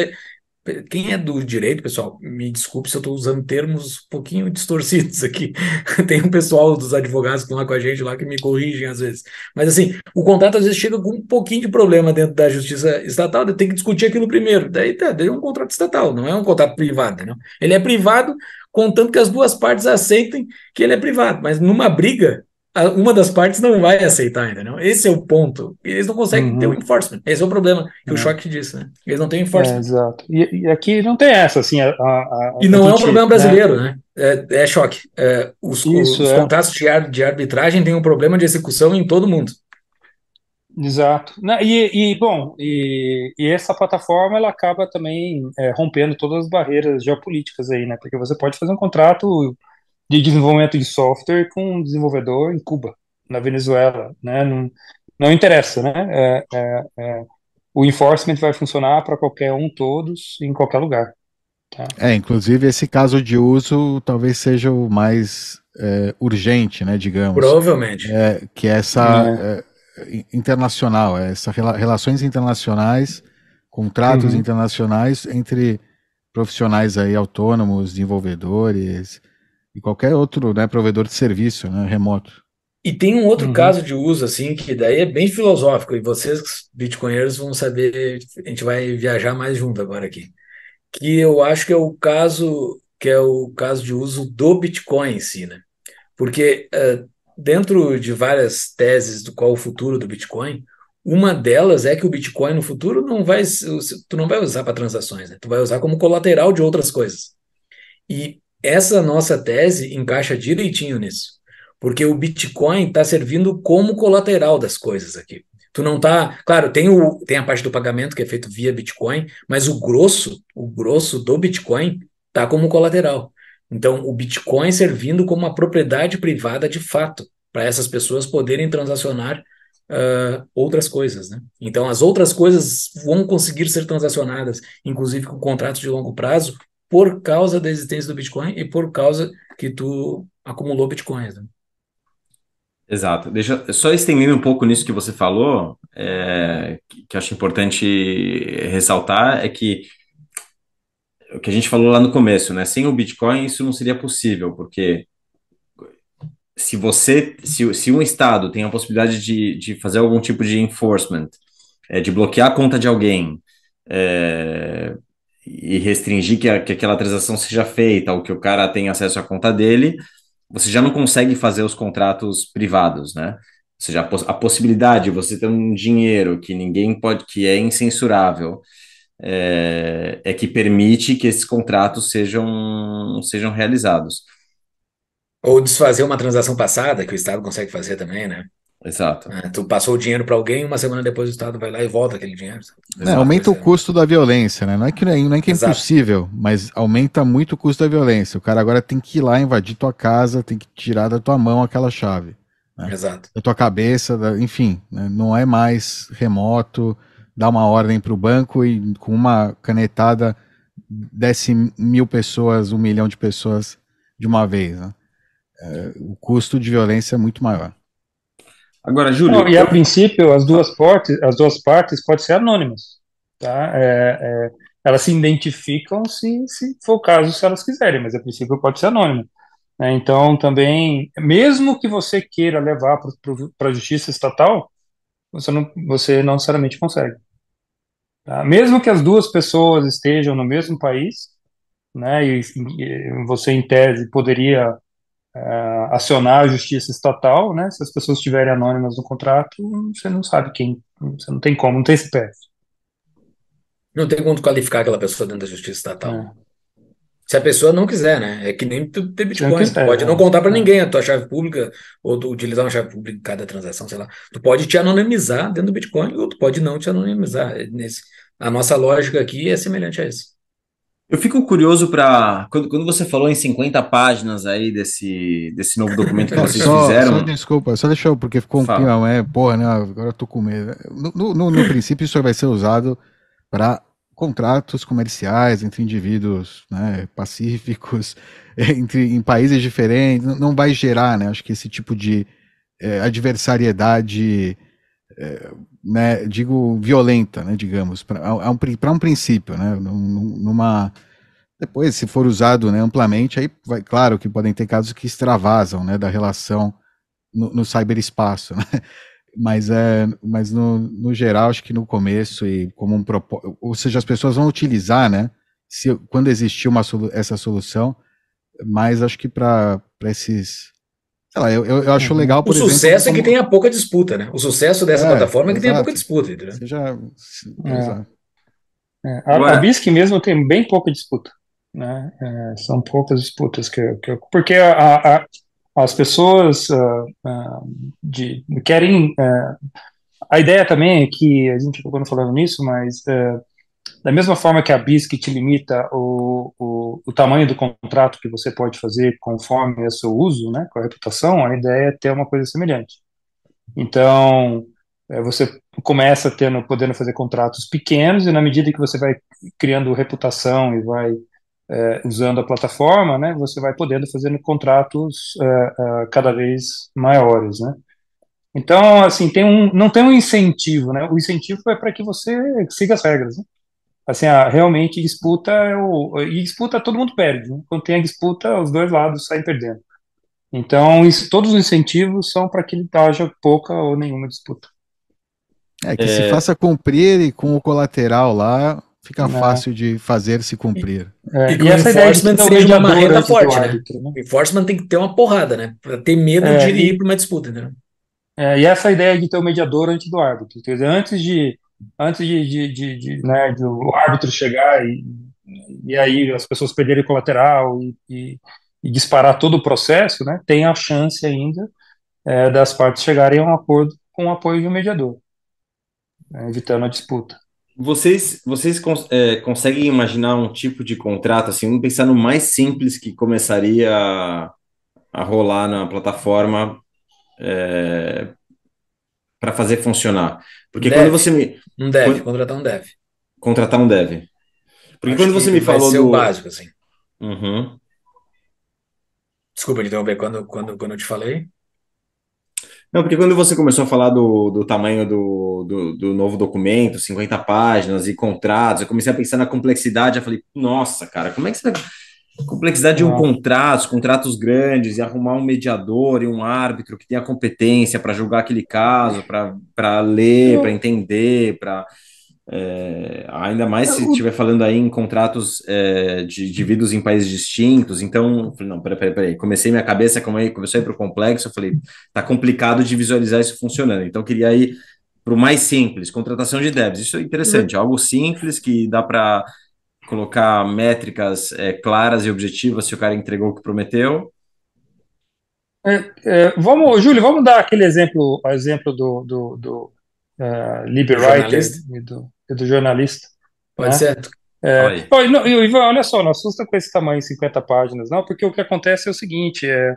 quem é do direito, pessoal, me desculpe se eu estou usando termos um pouquinho distorcidos aqui. [laughs] Tem um pessoal dos advogados que estão lá com a gente lá que me corrigem às vezes. Mas assim, o contrato às vezes chega com um pouquinho de problema dentro da justiça estatal, tem que discutir aquilo primeiro. Daí, tá, daí é um contrato estatal, não é um contrato privado. Não? Ele é privado, contanto que as duas partes aceitem que ele é privado. Mas numa briga, uma das partes não vai aceitar não? Esse é o ponto. Eles não conseguem uhum. ter o um enforcement. Esse é o problema que é. o choque disse, né? Eles não têm enforcement. É, exato. E, e, aqui não tem essa, assim. A, a, e não é um problema brasileiro, né? né? É, é choque. É, os, Isso, os é. contratos de, de arbitragem têm um problema de execução em todo mundo. Exato. E, e bom, e, e, essa plataforma ela acaba também é, rompendo todas as barreiras geopolíticas aí, né? Porque você pode fazer um contrato de desenvolvimento de software com um desenvolvedor em Cuba, na Venezuela, né? Não, não interessa, né? É, é, é, o enforcement vai funcionar para qualquer um, todos, em qualquer lugar. Tá? É, inclusive esse caso de uso talvez seja o mais é, urgente, né? Digamos. Provavelmente. É, que é essa é. internacional, essa relações internacionais, contratos uhum. internacionais entre profissionais aí autônomos, desenvolvedores, e qualquer outro né, provedor de serviço né, remoto. E tem um outro uhum. caso de uso, assim, que daí é bem filosófico, e vocês, bitcoinheiros, vão saber, a gente vai viajar mais junto agora aqui. Que eu acho que é o caso, que é o caso de uso do Bitcoin em si, né? Porque uh, dentro de várias teses do qual o futuro do Bitcoin, uma delas é que o Bitcoin no futuro não vai, tu não vai usar para transações, né? Tu vai usar como colateral de outras coisas. E essa nossa tese encaixa direitinho nisso, porque o Bitcoin está servindo como colateral das coisas aqui. Tu não tá, claro, tem, o, tem a parte do pagamento que é feito via Bitcoin, mas o grosso, o grosso do Bitcoin tá como colateral. Então, o Bitcoin servindo como uma propriedade privada de fato, para essas pessoas poderem transacionar uh, outras coisas. Né? Então, as outras coisas vão conseguir ser transacionadas, inclusive com contratos de longo prazo, por causa da existência do Bitcoin e por causa que tu acumulou Bitcoins. Né? Exato. Deixa só estendendo um pouco nisso que você falou, é, que, acho importante ressaltar é que o que a gente falou lá no começo, né? Sem o Bitcoin isso não seria possível, porque se você, se, se um estado tem a possibilidade de, de fazer algum tipo de enforcement, é, de bloquear a conta de alguém, é, e restringir que, a, que aquela transação seja feita ou que o cara tenha acesso à conta dele, você já não consegue fazer os contratos privados, né? Ou seja, a, a possibilidade de você ter um dinheiro que ninguém pode, que é incensurável, é, é que permite que esses contratos sejam, sejam realizados. Ou desfazer uma transação passada, que o Estado consegue fazer também, né? Exato. É, tu passou o dinheiro para alguém, uma semana depois o Estado vai lá e volta aquele dinheiro. É, aumenta o custo da violência, né? Não é que, não é, que é impossível, mas aumenta muito o custo da violência. O cara agora tem que ir lá invadir tua casa, tem que tirar da tua mão aquela chave. Né? Exato. Da tua cabeça, da, enfim, né? não é mais remoto, dar uma ordem para o banco e com uma canetada desce mil pessoas, um milhão de pessoas de uma vez. Né? É, o custo de violência é muito maior. Agora, Júlio. Não, e a princípio, as duas partes, as duas partes podem ser anônimas. Tá? É, é, elas se identificam se, se for o caso, se elas quiserem, mas a princípio pode ser anônima. Né? Então, também, mesmo que você queira levar para a justiça estatal, você não, você não necessariamente consegue. Tá? Mesmo que as duas pessoas estejam no mesmo país, né, e, e você, em tese, poderia uh, acionar a justiça estatal, né? Se as pessoas estiverem anônimas no contrato, você não sabe quem, você não tem como, não tem CPF. Não tem como qualificar aquela pessoa dentro da justiça estatal. É. Se a pessoa não quiser, né? É que nem tu ter Bitcoin. Quiser, pode é. não contar para é. ninguém a tua chave pública, ou tu utilizar uma chave pública em cada transação, sei lá. Tu pode te anonimizar dentro do Bitcoin, ou tu pode não te anonimizar. Nesse, a nossa lógica aqui é semelhante a isso. Eu fico curioso para quando, quando você falou em 50 páginas aí desse, desse novo documento que [laughs] vocês só, fizeram. Só desculpa, só deixa eu, porque ficou um clima, é, porra, né, agora eu tô com medo. No, no, no princípio, isso vai ser usado para contratos comerciais entre indivíduos né, pacíficos, [laughs] entre, em países diferentes, não vai gerar, né, acho que esse tipo de é, adversariedade, é, né, digo, violenta, né, digamos, para um, um princípio, né, numa... Depois, se for usado né, amplamente, aí vai, claro que podem ter casos que extravasam né, da relação no, no cyberespaço, né? [laughs] mas é, mas no, no geral acho que no começo e como um propósito, ou seja, as pessoas vão utilizar, né? Se quando existir uma essa solução, mas acho que para esses lá, eu, eu acho uhum. legal, por o exemplo... O sucesso como... é que tenha pouca disputa, né? O sucesso dessa é, plataforma é que tenha pouca disputa, entendeu? Seja... É. É. A, a BISC mesmo tem bem pouca disputa, né? É, são poucas disputas, que, que porque a, a, as pessoas uh, uh, de, querem... Uh, a ideia também é que, a gente acabou não falando nisso, mas da mesma forma que a BISC te limita o, o, o, tamanho do contrato que você pode fazer conforme o seu uso, né, com a reputação, a ideia é ter uma coisa semelhante. Então, é, você começa tendo, podendo fazer contratos pequenos, e na medida que você vai criando reputação e vai é, usando a plataforma, né, você vai podendo fazer contratos é, cada vez maiores, né. Então, assim, tem um, não tem um incentivo, né, o incentivo é para que você siga as regras, né assim, a, realmente disputa é o, e disputa todo mundo perde. Né? Quando tem a disputa, os dois lados saem perdendo. Então, isso, todos os incentivos são para que haja pouca ou nenhuma disputa. É que é... se faça cumprir e com o colateral lá fica é. fácil de fazer se cumprir. É. E, e essa ideia de seja uma marreta forte, né? Árbitro, né? O enforcement tem que ter uma porrada, né? Para ter medo é, de ir para uma disputa, né? É, e essa ideia de ter o mediador antes do árbitro. Quer dizer, antes de antes de, de, de, de né, de o árbitro chegar e, e aí as pessoas perderem colateral e, e, e, disparar todo o processo, né, tem a chance ainda é, das partes chegarem a um acordo com o apoio de um mediador, né, evitando a disputa. Vocês, vocês é, conseguem imaginar um tipo de contrato, assim, vamos pensar no mais simples que começaria a, a rolar na plataforma é, para fazer funcionar? Porque dev. quando você me. Um dev, quando... contratar um dev. Contratar um dev. Porque Acho quando você me falou ser do. o básico, assim. Uhum. Desculpa de interromper quando, quando, quando eu te falei. Não, porque quando você começou a falar do, do tamanho do, do, do, novo documento, 50 páginas e contratos, eu comecei a pensar na complexidade, eu falei, nossa, cara, como é que você complexidade de um contrato, contratos grandes, e arrumar um mediador e um árbitro que tenha competência para julgar aquele caso, para ler, para entender, para. É, ainda mais se estiver falando aí em contratos é, de indivíduos em países distintos, então, falei, não, peraí, peraí, peraí, comecei minha cabeça, como aí, comecei para o complexo, eu falei, tá complicado de visualizar isso funcionando, então queria ir para o mais simples, contratação de devs, isso é interessante, uhum. algo simples que dá para colocar métricas é, claras e objetivas se o cara entregou o que prometeu. É, é, vamos, Júlio, vamos dar aquele exemplo, o exemplo do, do, do uh, Liberator e do, e do jornalista. Pode né? ser. É, olha, Ivan, olha só, não assusta com esse tamanho, 50 páginas, não, porque o que acontece é o seguinte, é,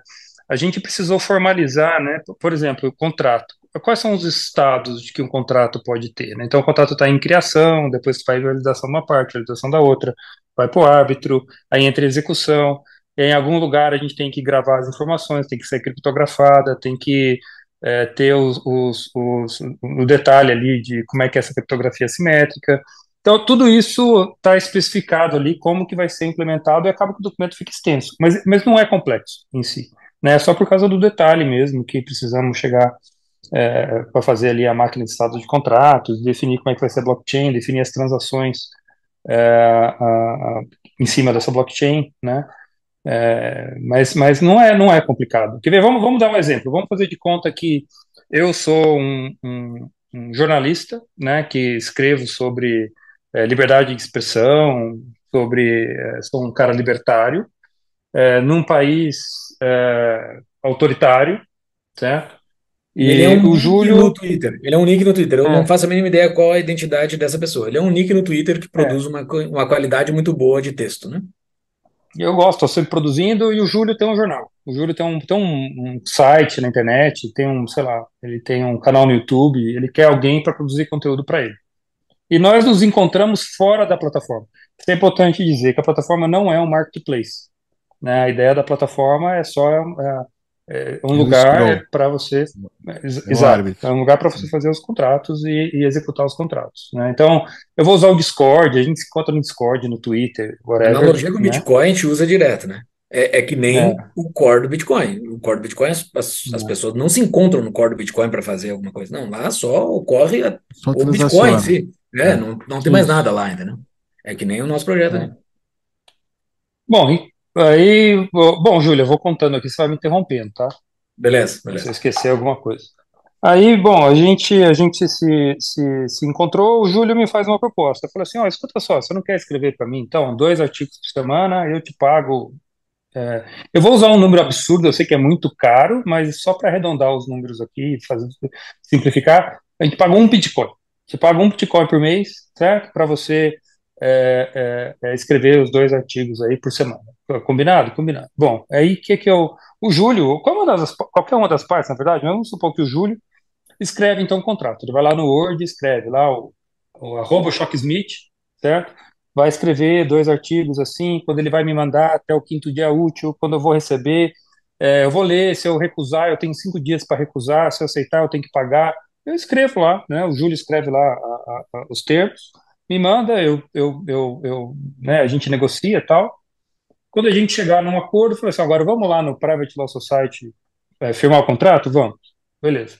a gente precisou formalizar, né, por exemplo, o contrato quais são os estados de que um contrato pode ter. Né? Então, o contrato está em criação, depois faz validação de uma parte, validação da outra, vai para o árbitro, aí entra a execução, em algum lugar a gente tem que gravar as informações, tem que ser criptografada, tem que é, ter os, os, os, o detalhe ali de como é que é essa criptografia simétrica. Então, tudo isso está especificado ali, como que vai ser implementado, e acaba que o documento fica extenso. Mas, mas não é complexo em si. Né? É só por causa do detalhe mesmo que precisamos chegar é, para fazer ali a máquina de estado de contratos, definir como é que vai ser a blockchain, definir as transações é, a, a, em cima dessa blockchain, né? É, mas, mas não é não é complicado. Quer ver? Vamos, vamos dar um exemplo. Vamos fazer de conta que eu sou um, um, um jornalista, né, que escrevo sobre é, liberdade de expressão, sobre é, sou um cara libertário, é, num país autoritário, certo? E ele é um o Júlio no Twitter. Ele é um nick no Twitter. Eu é. não faço a mínima ideia qual a identidade dessa pessoa. Ele é um nick no Twitter que produz é. uma, uma qualidade muito boa de texto, né? Eu gosto, estou sempre produzindo, e o Júlio tem um jornal. O Júlio tem um, tem um, um, site na internet, tem um, sei lá, ele tem um canal no YouTube, ele quer alguém para produzir conteúdo para ele. E nós nos encontramos fora da plataforma. Isso é importante dizer que a plataforma não é um marketplace. Né? A ideia da plataforma é só é, é um lugar para você. É, exato. É um lugar para você fazer os contratos e, e executar os contratos. Né? Então, eu vou usar o Discord, a gente se encontra no Discord, no Twitter, whatever. Na analogia com o né? Bitcoin, a gente usa direto, né? É, é que nem é. o core do Bitcoin. O core do Bitcoin, as, as pessoas não se encontram no core do Bitcoin para fazer alguma coisa. Não, lá só ocorre a, só o Bitcoin em si. É, não, não tem mais nada lá ainda, né? É que nem o nosso projeto é. Bom, aí, bom, Júlia, eu vou contando aqui, você vai me interrompendo, tá? Beleza, beleza. Se eu esquecer alguma coisa. Aí, bom, a gente, a gente se, se, se encontrou, o Júlio me faz uma proposta. Falou assim, ó, oh, escuta só, você não quer escrever para mim, então, dois artigos por semana, eu te pago é, eu vou usar um número absurdo, eu sei que é muito caro, mas só para arredondar os números aqui, fazer, simplificar, a gente paga um Bitcoin. Você paga um Bitcoin por mês, certo? Para você é, é, é, escrever os dois artigos aí por semana. Combinado? Combinado. Bom, aí o que que eu... O Júlio, qual uma das, qualquer uma das partes, na verdade, vamos supor que o Júlio escreve então o contrato. Ele vai lá no Word, escreve lá o, o arroba Shocksmith, certo? vai escrever dois artigos assim, quando ele vai me mandar até o quinto dia útil, quando eu vou receber, é, eu vou ler, se eu recusar, eu tenho cinco dias para recusar, se eu aceitar, eu tenho que pagar. Eu escrevo lá, né? O Júlio escreve lá a, a, a, os termos, me manda, eu, eu, eu, eu né, a gente negocia tal. Quando a gente chegar num acordo, falei assim, agora vamos lá no Private Law Society é, firmar o contrato? Vamos. Beleza.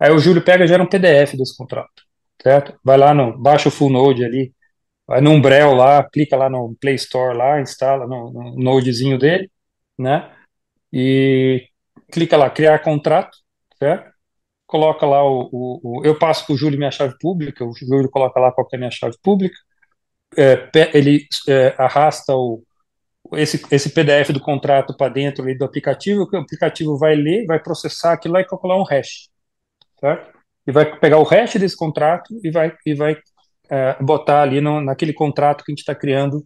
Aí o Júlio pega e gera um PDF desse contrato, certo? Vai lá no, baixa o full node ali, vai no Umbrel lá, clica lá no Play Store lá, instala no, no nodezinho dele, né? E clica lá, criar contrato, certo? Coloca lá o, o, o eu passo para o Júlio minha chave pública, o Júlio coloca lá qual é a minha chave pública, é, ele é, arrasta o, esse, esse PDF do contrato para dentro ali do aplicativo, o aplicativo vai ler, vai processar aquilo lá e calcular um hash, certo? E vai pegar o hash desse contrato e vai, e vai é, botar ali no, naquele contrato que a gente está criando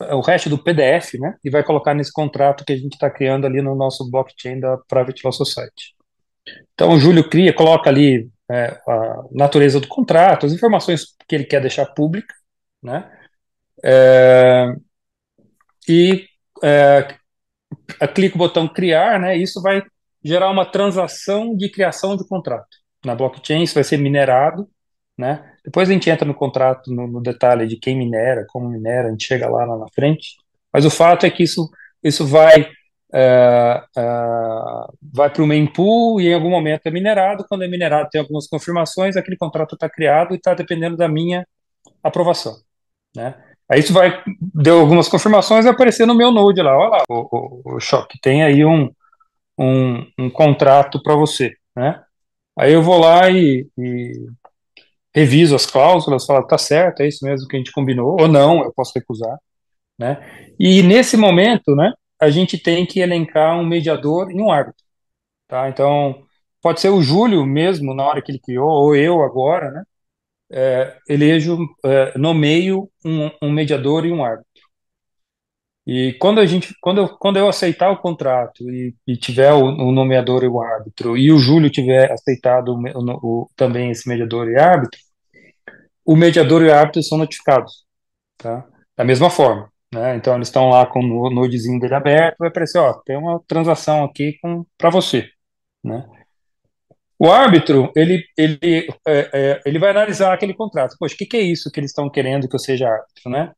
é, o resto do PDF, né? E vai colocar nesse contrato que a gente está criando ali no nosso blockchain da Private Law Society. Então o Júlio cria, coloca ali é, a natureza do contrato, as informações que ele quer deixar pública, né? É, e é, clica o botão criar, né? Isso vai gerar uma transação de criação de contrato na blockchain. Isso vai ser minerado né? Depois a gente entra no contrato, no, no, detalhe de quem minera, como minera, a gente chega lá, lá na frente. Mas o fato é que isso, isso vai é, é, vai para o mempool e em algum momento é minerado. Quando é minerado, tem algumas confirmações, aquele contrato está criado e está dependendo da minha aprovação, né? Aí isso vai, deu algumas confirmações, vai aparecer no meu node lá, olha lá, o, o, o choque, tem aí um, um, um contrato para você, né? Aí eu vou lá e, e reviso as cláusulas, falo, tá certo, é isso mesmo que a gente combinou, ou não, eu posso recusar, né? E nesse momento, né, a gente tem que elencar um mediador e um árbitro, tá? Então, pode ser o Júlio mesmo, na hora que ele criou, ou eu agora, né? É, elejo, é, nomeio um, um mediador e um árbitro. E quando a gente, quando eu, quando eu aceitar o contrato e, e tiver o, o, nomeador e o árbitro, e o Júlio tiver aceitado o, o, também esse mediador e árbitro, o mediador e o árbitro são notificados, tá? Da mesma forma, né? Então eles estão lá com o nodezinho dele aberto, vai aparecer, ó, tem uma transação aqui para você, né? O árbitro, ele, ele, é, é, ele vai analisar aquele contrato. Poxa, o que, que, é isso que eles estão querendo que eu seja árbitro, né?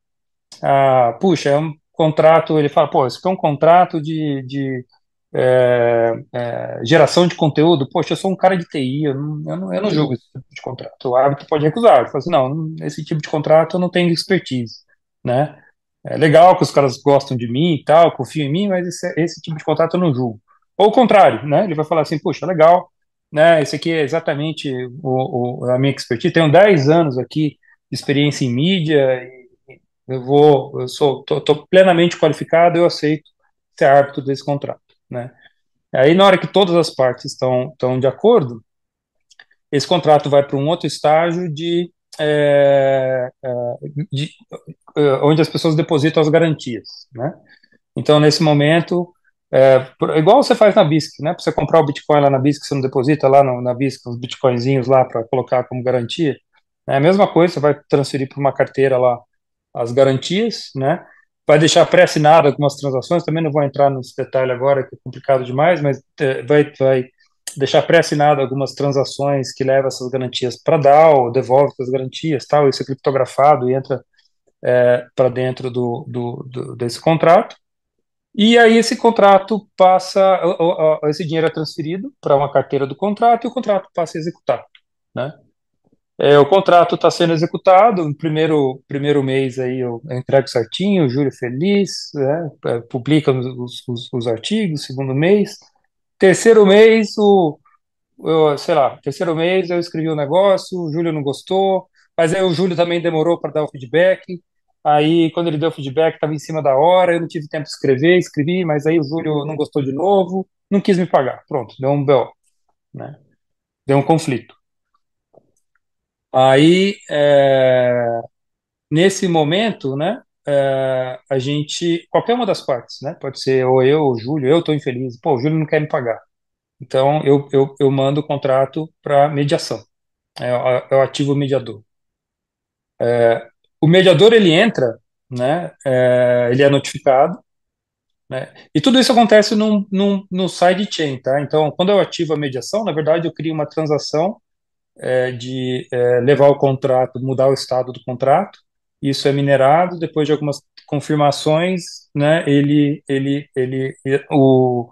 Ah, puxa, é um contrato, ele fala, pô, isso aqui é um contrato de, de é, é, geração de conteúdo, poxa, eu sou um cara de TI, eu não, eu não, eu não julgo esse tipo de contrato. O árbitro pode recusar, ele fala assim, não, esse tipo de contrato eu não tenho expertise, né? É legal que os caras gostam de mim e tal, confiam em mim, mas esse, esse tipo de contrato eu não julgo. Ou o contrário, né? Ele vai falar assim, poxa, legal, né? Esse aqui é exatamente o, o, a minha expertise. Tenho 10 anos aqui de experiência em mídia eu vou, eu sou, tô, tô plenamente qualificado, eu aceito ser árbitro desse contrato, né? Aí, na hora que todas as partes estão, estão de acordo, esse contrato vai para um outro estágio de, é, é de, é, onde as pessoas depositam as garantias, né? Então, nesse momento, é, igual você faz na BISC, né? Para você comprar o Bitcoin lá na BISC, você não deposita lá no, na BISC os Bitcoinzinhos lá para colocar como garantia. É a mesma coisa, você vai transferir para uma carteira lá as garantias, né? Vai deixar pré-assinado algumas transações, também não vou entrar nesse detalhe agora, que é complicado demais, mas é, vai, vai deixar pré-assinado algumas transações que levam essas garantias para DAO, devolve as garantias, tal, isso é criptografado e entra é, para dentro do, do, do, desse contrato. E aí esse contrato passa, esse dinheiro é transferido para uma carteira do contrato e o contrato passa a executar, né? É, o contrato está sendo executado, no primeiro, primeiro mês aí eu entrego certinho, Júlio feliz, né, é, publica os, os, os, artigos, segundo mês. Terceiro mês, o, eu, sei lá, terceiro mês eu escrevi o um negócio, o Júlio não gostou, mas aí o Júlio também demorou para dar o feedback, aí quando ele deu o feedback estava em cima da hora, eu não tive tempo de escrever, escrevi, mas aí o Júlio não gostou de novo, não quis me pagar, pronto, deu um BO, né, deu um conflito. Aí, é, nesse momento, né, é, a gente, qualquer uma das partes, né, pode ser ou eu ou o Júlio, eu estou infeliz, pô, o Júlio não quer me pagar. Então, eu, eu, eu mando o contrato para mediação, é, é, o ativo mediador. É, o mediador, ele entra, né, é, ele é notificado, né, e tudo isso acontece num, num, no sidechain, tá? Então, quando eu ativo a mediação, na verdade, eu crio uma transação é, de é, levar o contrato, mudar o estado do contrato. Isso é minerado, depois de algumas confirmações, né, ele, ele, ele, o,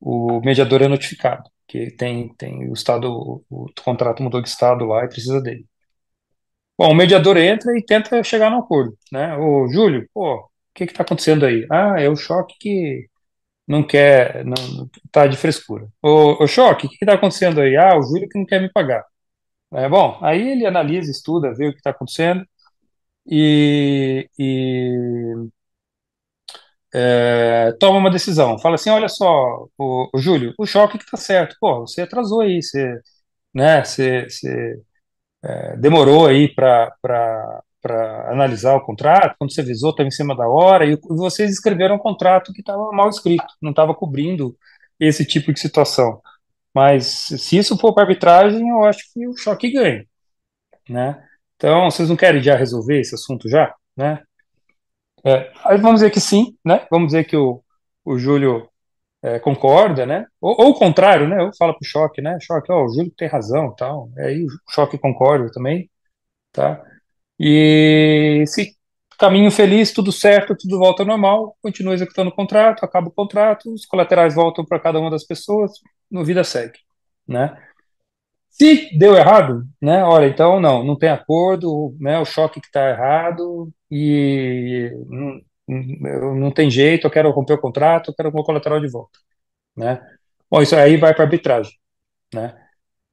o mediador é notificado, que tem, tem o estado, o, o contrato mudou de estado lá e precisa dele. Bom, o mediador entra e tenta chegar no acordo, né? O Júlio, pô, o que está acontecendo aí? Ah, é o choque que não quer, não tá de frescura. O, o choque, o que está acontecendo aí? Ah, o Júlio que não quer me pagar. É, bom, aí ele analisa, estuda, vê o que está acontecendo e, e é, toma uma decisão. Fala assim, olha só, o, o Júlio, o choque que está certo. Pô, você atrasou aí, você, né, você, você é, demorou aí para analisar o contrato, quando você avisou, estava em cima da hora, e vocês escreveram um contrato que estava mal escrito, não estava cobrindo esse tipo de situação. Mas se isso for para arbitragem, eu acho que o choque ganha, né? Então, vocês não querem já resolver esse assunto já, né? É, aí vamos dizer que sim, né? Vamos dizer que o, o Júlio é, concorda, né? Ou, ou, o contrário, né? Eu falo pro Choque, né? Choque, ó, o Júlio tem razão, tal. Aí o Choque concorda também, tá? E se caminho feliz, tudo certo, tudo volta ao normal, continua executando o contrato, acaba o contrato, os colaterais voltam para cada uma das pessoas, no vida segue, né? Se deu errado, né? Olha, então não, não tem acordo, né? O choque que está errado e não, não tem jeito, eu quero romper o contrato, eu quero o meu colateral de volta, né? Bom, isso aí vai para arbitragem, né?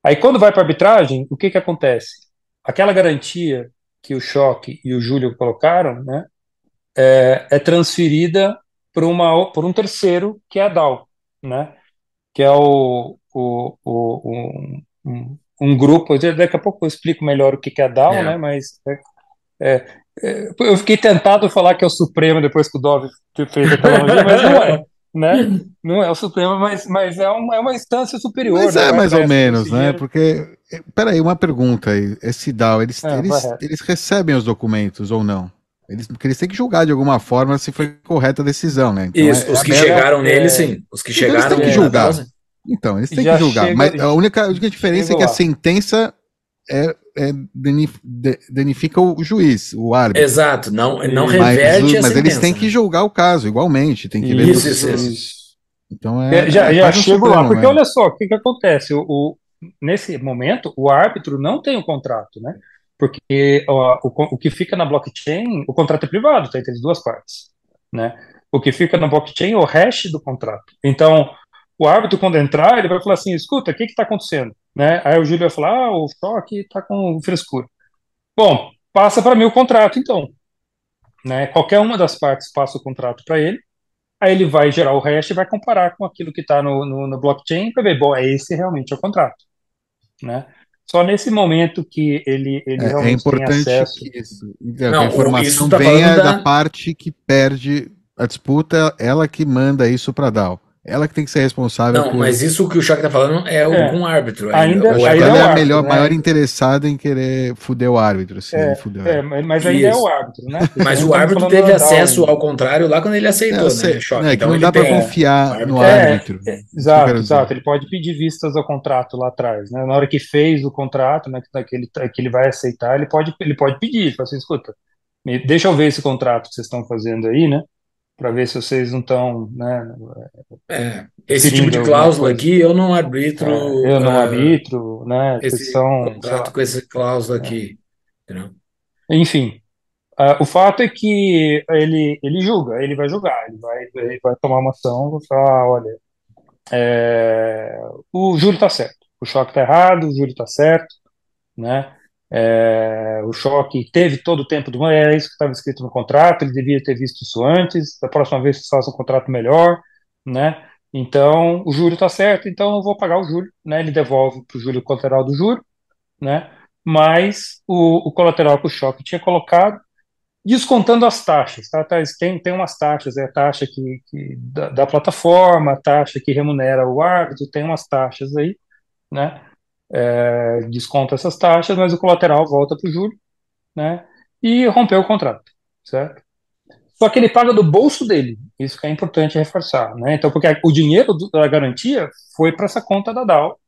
Aí quando vai para arbitragem, o que que acontece? Aquela garantia que o Choque e o Júlio colocaram, né, é, é transferida por, uma, por um terceiro, que é a DAO, né, que é o, o, o um, um, grupo, daqui a pouco eu explico melhor o que é a DAO, é. né, mas é, é, eu fiquei tentado falar que é o Supremo depois que o Dove fez a analogia, mas não é né? Não é o Supremo, mas, mas é, uma, é uma instância superior. Mas né? é mais ou menos, né? Porque, eh, peraí, uma pergunta aí. Esse DAO, eles, é, eles, eles recebem os documentos ou não? Eles, porque eles têm que julgar de alguma forma se foi correta a decisão, né? Então, Isso, é, os que chegaram é, nele, sim. Os que então chegaram eles têm que julgar. Então, eles têm que julgar. Chega, mas a única, a única diferença é que lá. a sentença é, é danifica o juiz, o árbitro. Exato, não, não reverte mas, a Mas eles têm que julgar o caso, igualmente, tem que ver. Isso, isso, isso. Então é. Já, é já chego lá, porque né? olha só, o que, que acontece? O, o, nesse momento, o árbitro não tem o contrato, né? Porque ó, o, o que fica na blockchain, o contrato é privado, tá entre as duas partes, né? O que fica na blockchain é o hash do contrato. Então, o árbitro, quando entrar, ele vai falar assim: escuta, o que está acontecendo? Né? Aí o Júlio vai falar: ah, o choque está com frescura. Bom, passa para mim o contrato, então. Né? Qualquer uma das partes passa o contrato para ele. Aí ele vai gerar o hash e vai comparar com aquilo que está no, no, no, blockchain para ver, bom, é esse realmente é o contrato, né? Só nesse momento que ele, ele é, é realmente é importante tem acesso... que, isso, Não, a informação tá venha da... da parte que perde a disputa, ela que manda isso para a DAO. Ela que tem que ser responsável. Não, por... mas isso que o Choque tá falando é, é. algum árbitro. Ainda, ainda, ainda ela é, é a melhor, né? maior interessada em querer fuder o árbitro. Se é, fuder é, mas ainda isso. é o árbitro, né? [laughs] Mas o árbitro teve acesso ao contrário lá quando ele aceitou, né? Choque. É, então não dá para confiar no árbitro. É, exato, exato. Ele pode pedir vistas ao contrato lá atrás, né? Na hora que fez o contrato, né, que, ele, que ele vai aceitar, ele pode, ele pode pedir, fala assim, escuta, deixa eu ver esse contrato que vocês estão fazendo aí, né? Para ver se vocês não estão, né? É, esse tipo de cláusula aqui eu não arbitro. É, eu não uh, arbitro, né? Esse são, contrato com essa cláusula aqui. Entendeu? Enfim, uh, o fato é que ele ele julga, ele vai julgar, ele vai ele vai tomar uma ação, vai falar, olha, é, o Júlio está certo, o choque está errado, o Júlio está certo, né? É, o choque teve todo o tempo do mundo, era isso que estava escrito no contrato, ele devia ter visto isso antes, da próxima vez faça um contrato melhor, né? Então, o júri está certo, então eu vou pagar o júri, né? Ele devolve para o júri o colateral do júri, né? Mas o, o colateral que o choque tinha colocado, descontando as taxas, tá? tá tem, tem umas taxas, é a taxa que, que da, da plataforma, a taxa que remunera o árbitro, tem umas taxas aí, né? É, desconta essas taxas, mas o colateral volta para o júri, né? E rompeu o contrato, certo? Só que ele paga do bolso dele, isso que é importante reforçar, né? Então, porque o dinheiro da garantia foi para essa conta da DAO,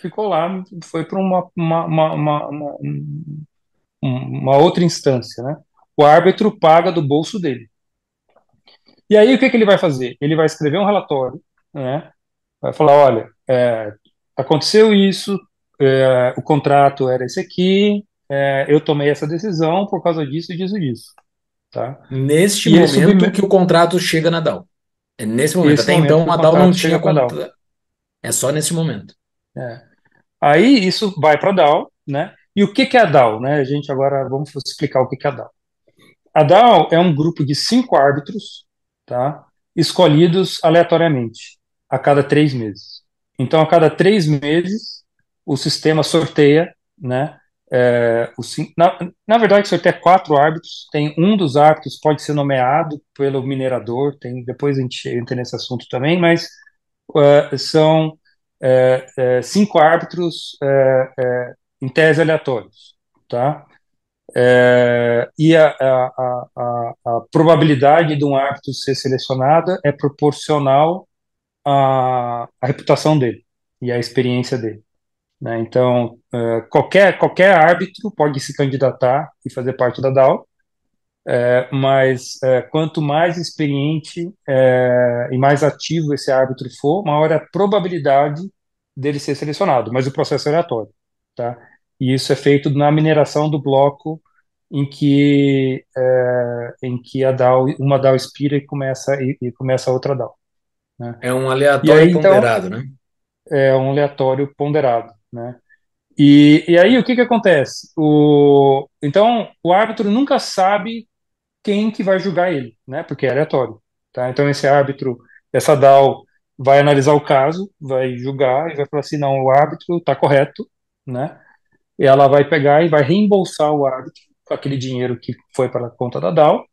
ficou lá, foi para uma, uma, uma, uma, uma outra instância, né? O árbitro paga do bolso dele. E aí o que, que ele vai fazer? Ele vai escrever um relatório, né? Vai falar, olha, é, aconteceu isso, é, o contrato era esse aqui, é, eu tomei essa decisão por causa disso e disso e disso. Tá? Neste e momento que o contrato chega na DAO. É nesse momento. Até momento então a DAO não tinha contrato. É só nesse momento. É. Aí isso vai para a DAO, né? E o que, que é a DAO? Né? A gente agora vamos explicar o que, que é a DAO. A DAO é um grupo de cinco árbitros, tá? Escolhidos aleatoriamente a cada três meses. Então, a cada três meses, o sistema sorteia, né? É, o, na, na verdade, sorteia quatro árbitros. Tem um dos árbitros pode ser nomeado pelo minerador. Tem depois a gente entra nesse assunto também, mas uh, são uh, uh, cinco árbitros em tese aleatórios, tá? e a, a, a, a probabilidade de um árbitro ser selecionado é proporcional a, a reputação dele e a experiência dele. Né? Então, uh, qualquer, qualquer árbitro pode se candidatar e fazer parte da DAO, é, mas é, quanto mais experiente e mais ativo esse árbitro for, maior a probabilidade dele ser selecionado, mas o processo é aleatório, tá? E isso é feito na mineração do bloco em que em que a DAO, uma DAO expira e começa e, e começa outra DAO. Né? É um aleatório aí, então, ponderado, então, né? É um aleatório ponderado, né? E, e aí o que que acontece? O, então o árbitro nunca sabe quem que vai julgar ele, né? Porque é aleatório, tá? Então esse árbitro, essa DAO vai analisar o caso, vai julgar e vai falar assim, não, o árbitro está correto, né? E ela vai pegar e vai reembolsar o árbitro com aquele dinheiro que foi para a conta da DAO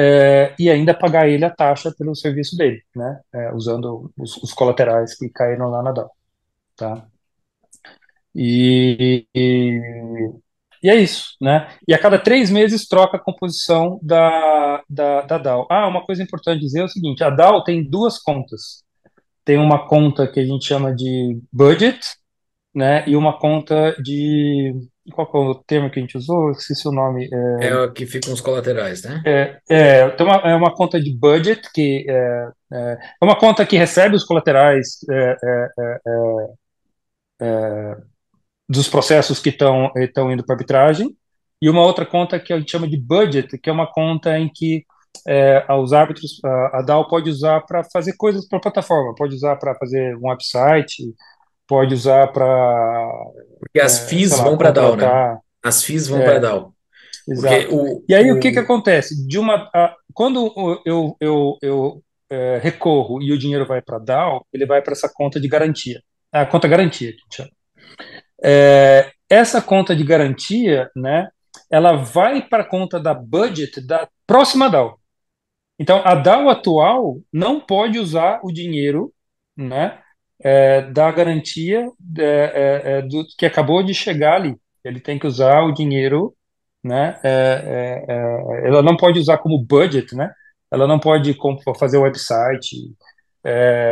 é, e ainda pagar ele a taxa pelo serviço dele, né? É, usando os, os, colaterais que caíram lá na DAO, tá? E, e, e, é isso, né? E a cada três meses troca a composição da, da, da DAO. Ah, uma coisa importante dizer é o seguinte: a DAO tem duas contas. Tem uma conta que a gente chama de budget, né? E uma conta de qual é o termo que a gente usou? Eu esqueci o nome. É, é o que ficam os colaterais, né? É, é, tem uma, é uma conta de budget, que é, é, é uma conta que recebe os colaterais é, é, é dos processos que estão indo para arbitragem, e uma outra conta que a gente chama de budget, que é uma conta em que os árbitros, a, a DAO pode usar para fazer coisas para a plataforma, pode usar para fazer um website, pode usar para. Porque as é, FIIs vão para a DAO, né? As FIIs vão é, para a DAO. Exato. O, e aí o, o que, que acontece? De uma, a, quando eu, eu, eu é, recorro e o dinheiro vai para a DAO, ele vai para essa conta de garantia. A conta garantia, que chama. É, essa conta de garantia, né, ela vai para a conta da budget da próxima DAO. Então, a DAO atual não pode usar o dinheiro né, é, da garantia é, é, é, do, que acabou de chegar ali. Ele tem que usar o dinheiro, né, é, ela não pode usar como budget, né, ela não pode fazer o website,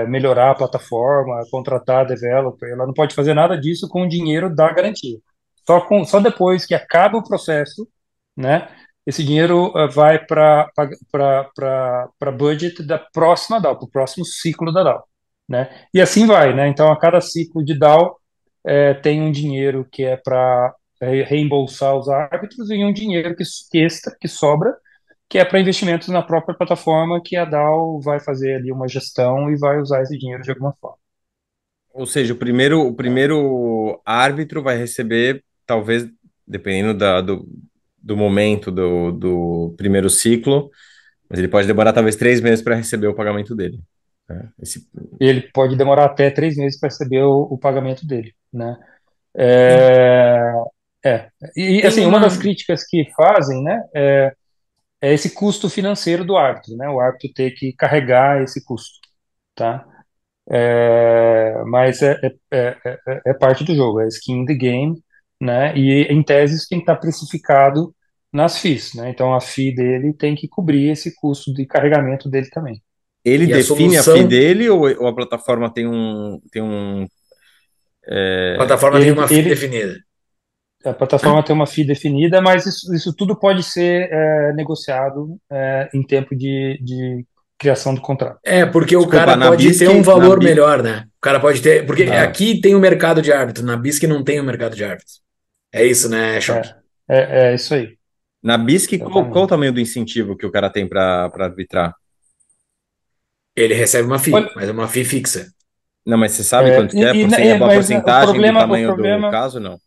melhorar a plataforma, contratar developer, ela não pode fazer nada disso com o dinheiro da garantia. Só, com, só depois que acaba o processo, né, esse dinheiro vai para para budget da próxima DAO, para o próximo ciclo da DAO, né? E assim vai, né? Então, a cada ciclo de DAO é, tem um dinheiro que é para reembolsar os árbitros e um dinheiro que, que extra, que sobra, que é para investimentos na própria plataforma, que a DAO vai fazer ali uma gestão e vai usar esse dinheiro de alguma forma. Ou seja, o primeiro, o primeiro árbitro vai receber talvez, dependendo da, do, do momento do, do primeiro ciclo, mas ele pode demorar talvez três meses para receber o pagamento dele. Né? Esse... Ele pode demorar até três meses para receber o, o, pagamento dele, né? É, é. E assim, uma das críticas que fazem, né, é, é esse custo financeiro do árbitro, né? O árbitro ter que carregar esse custo, tá? É, mas é, é, é, é, parte do jogo, é skin in the game, né? E em tese isso tem que estar precificado nas FIIs, né? Então a FII dele tem que cobrir esse custo de carregamento dele também. Ele e define a, solução... a FII dele ou, ou, a plataforma tem um tem um é... A plataforma ele, tem uma FII ele... definida. A plataforma tem uma FII definida, mas isso, isso tudo pode ser é, negociado é, em tempo de, de criação do contrato. É, porque Desculpa, o cara pode BISC, ter um valor melhor, né? O cara pode ter. Porque ah. aqui tem o mercado de árbitro, na BISC não tem o mercado de árbitro. É isso, né, Choque? É, é, é, isso aí. Na BISC, qual, qual, o tamanho do incentivo que o cara tem para arbitrar? Ele recebe uma FII, Olha, mas é uma FII fixa. Não, mas você sabe é, quanto e, é? Por é, a porcentagem problema, do tamanho problema... do caso, não?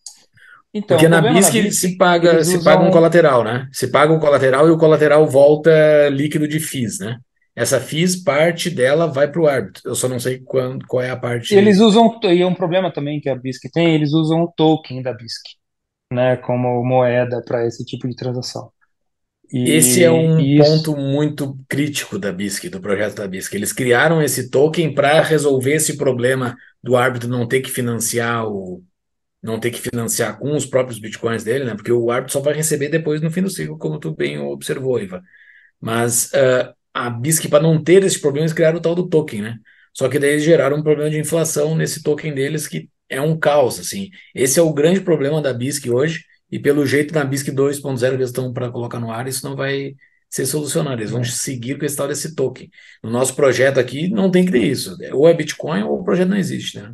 Então, Porque na BISC, na BISC se paga, se paga um colateral, né? Se paga um colateral e o colateral volta líquido de FIIs, né? Essa FIIs, parte dela vai para o árbitro. Eu só não sei quando, qual é a parte. Eles usam, e é um problema também que a BISC tem, eles usam o token da BISC né, como moeda para esse tipo de transação. E esse é um isso... ponto muito crítico da BISC, do projeto da BISC. Eles criaram esse token para resolver esse problema do árbitro não ter que financiar o não ter que financiar com os próprios bitcoins dele, né? Porque o árbitro só vai receber depois no fim do ciclo, como tu bem observou, Iva. Mas uh, a BISC, para não ter esse problema, eles criaram o tal do token, né? Só que daí eles geraram um problema de inflação nesse token deles que é um caos, assim. Esse é o grande problema da BISC hoje, e pelo jeito na BISC 2.0 que eles estão para colocar no ar, isso não vai ser solucionado. Eles vão seguir com esse tal desse token. No nosso projeto aqui, não tem que ter isso. Ou é Bitcoin ou o projeto não existe, né?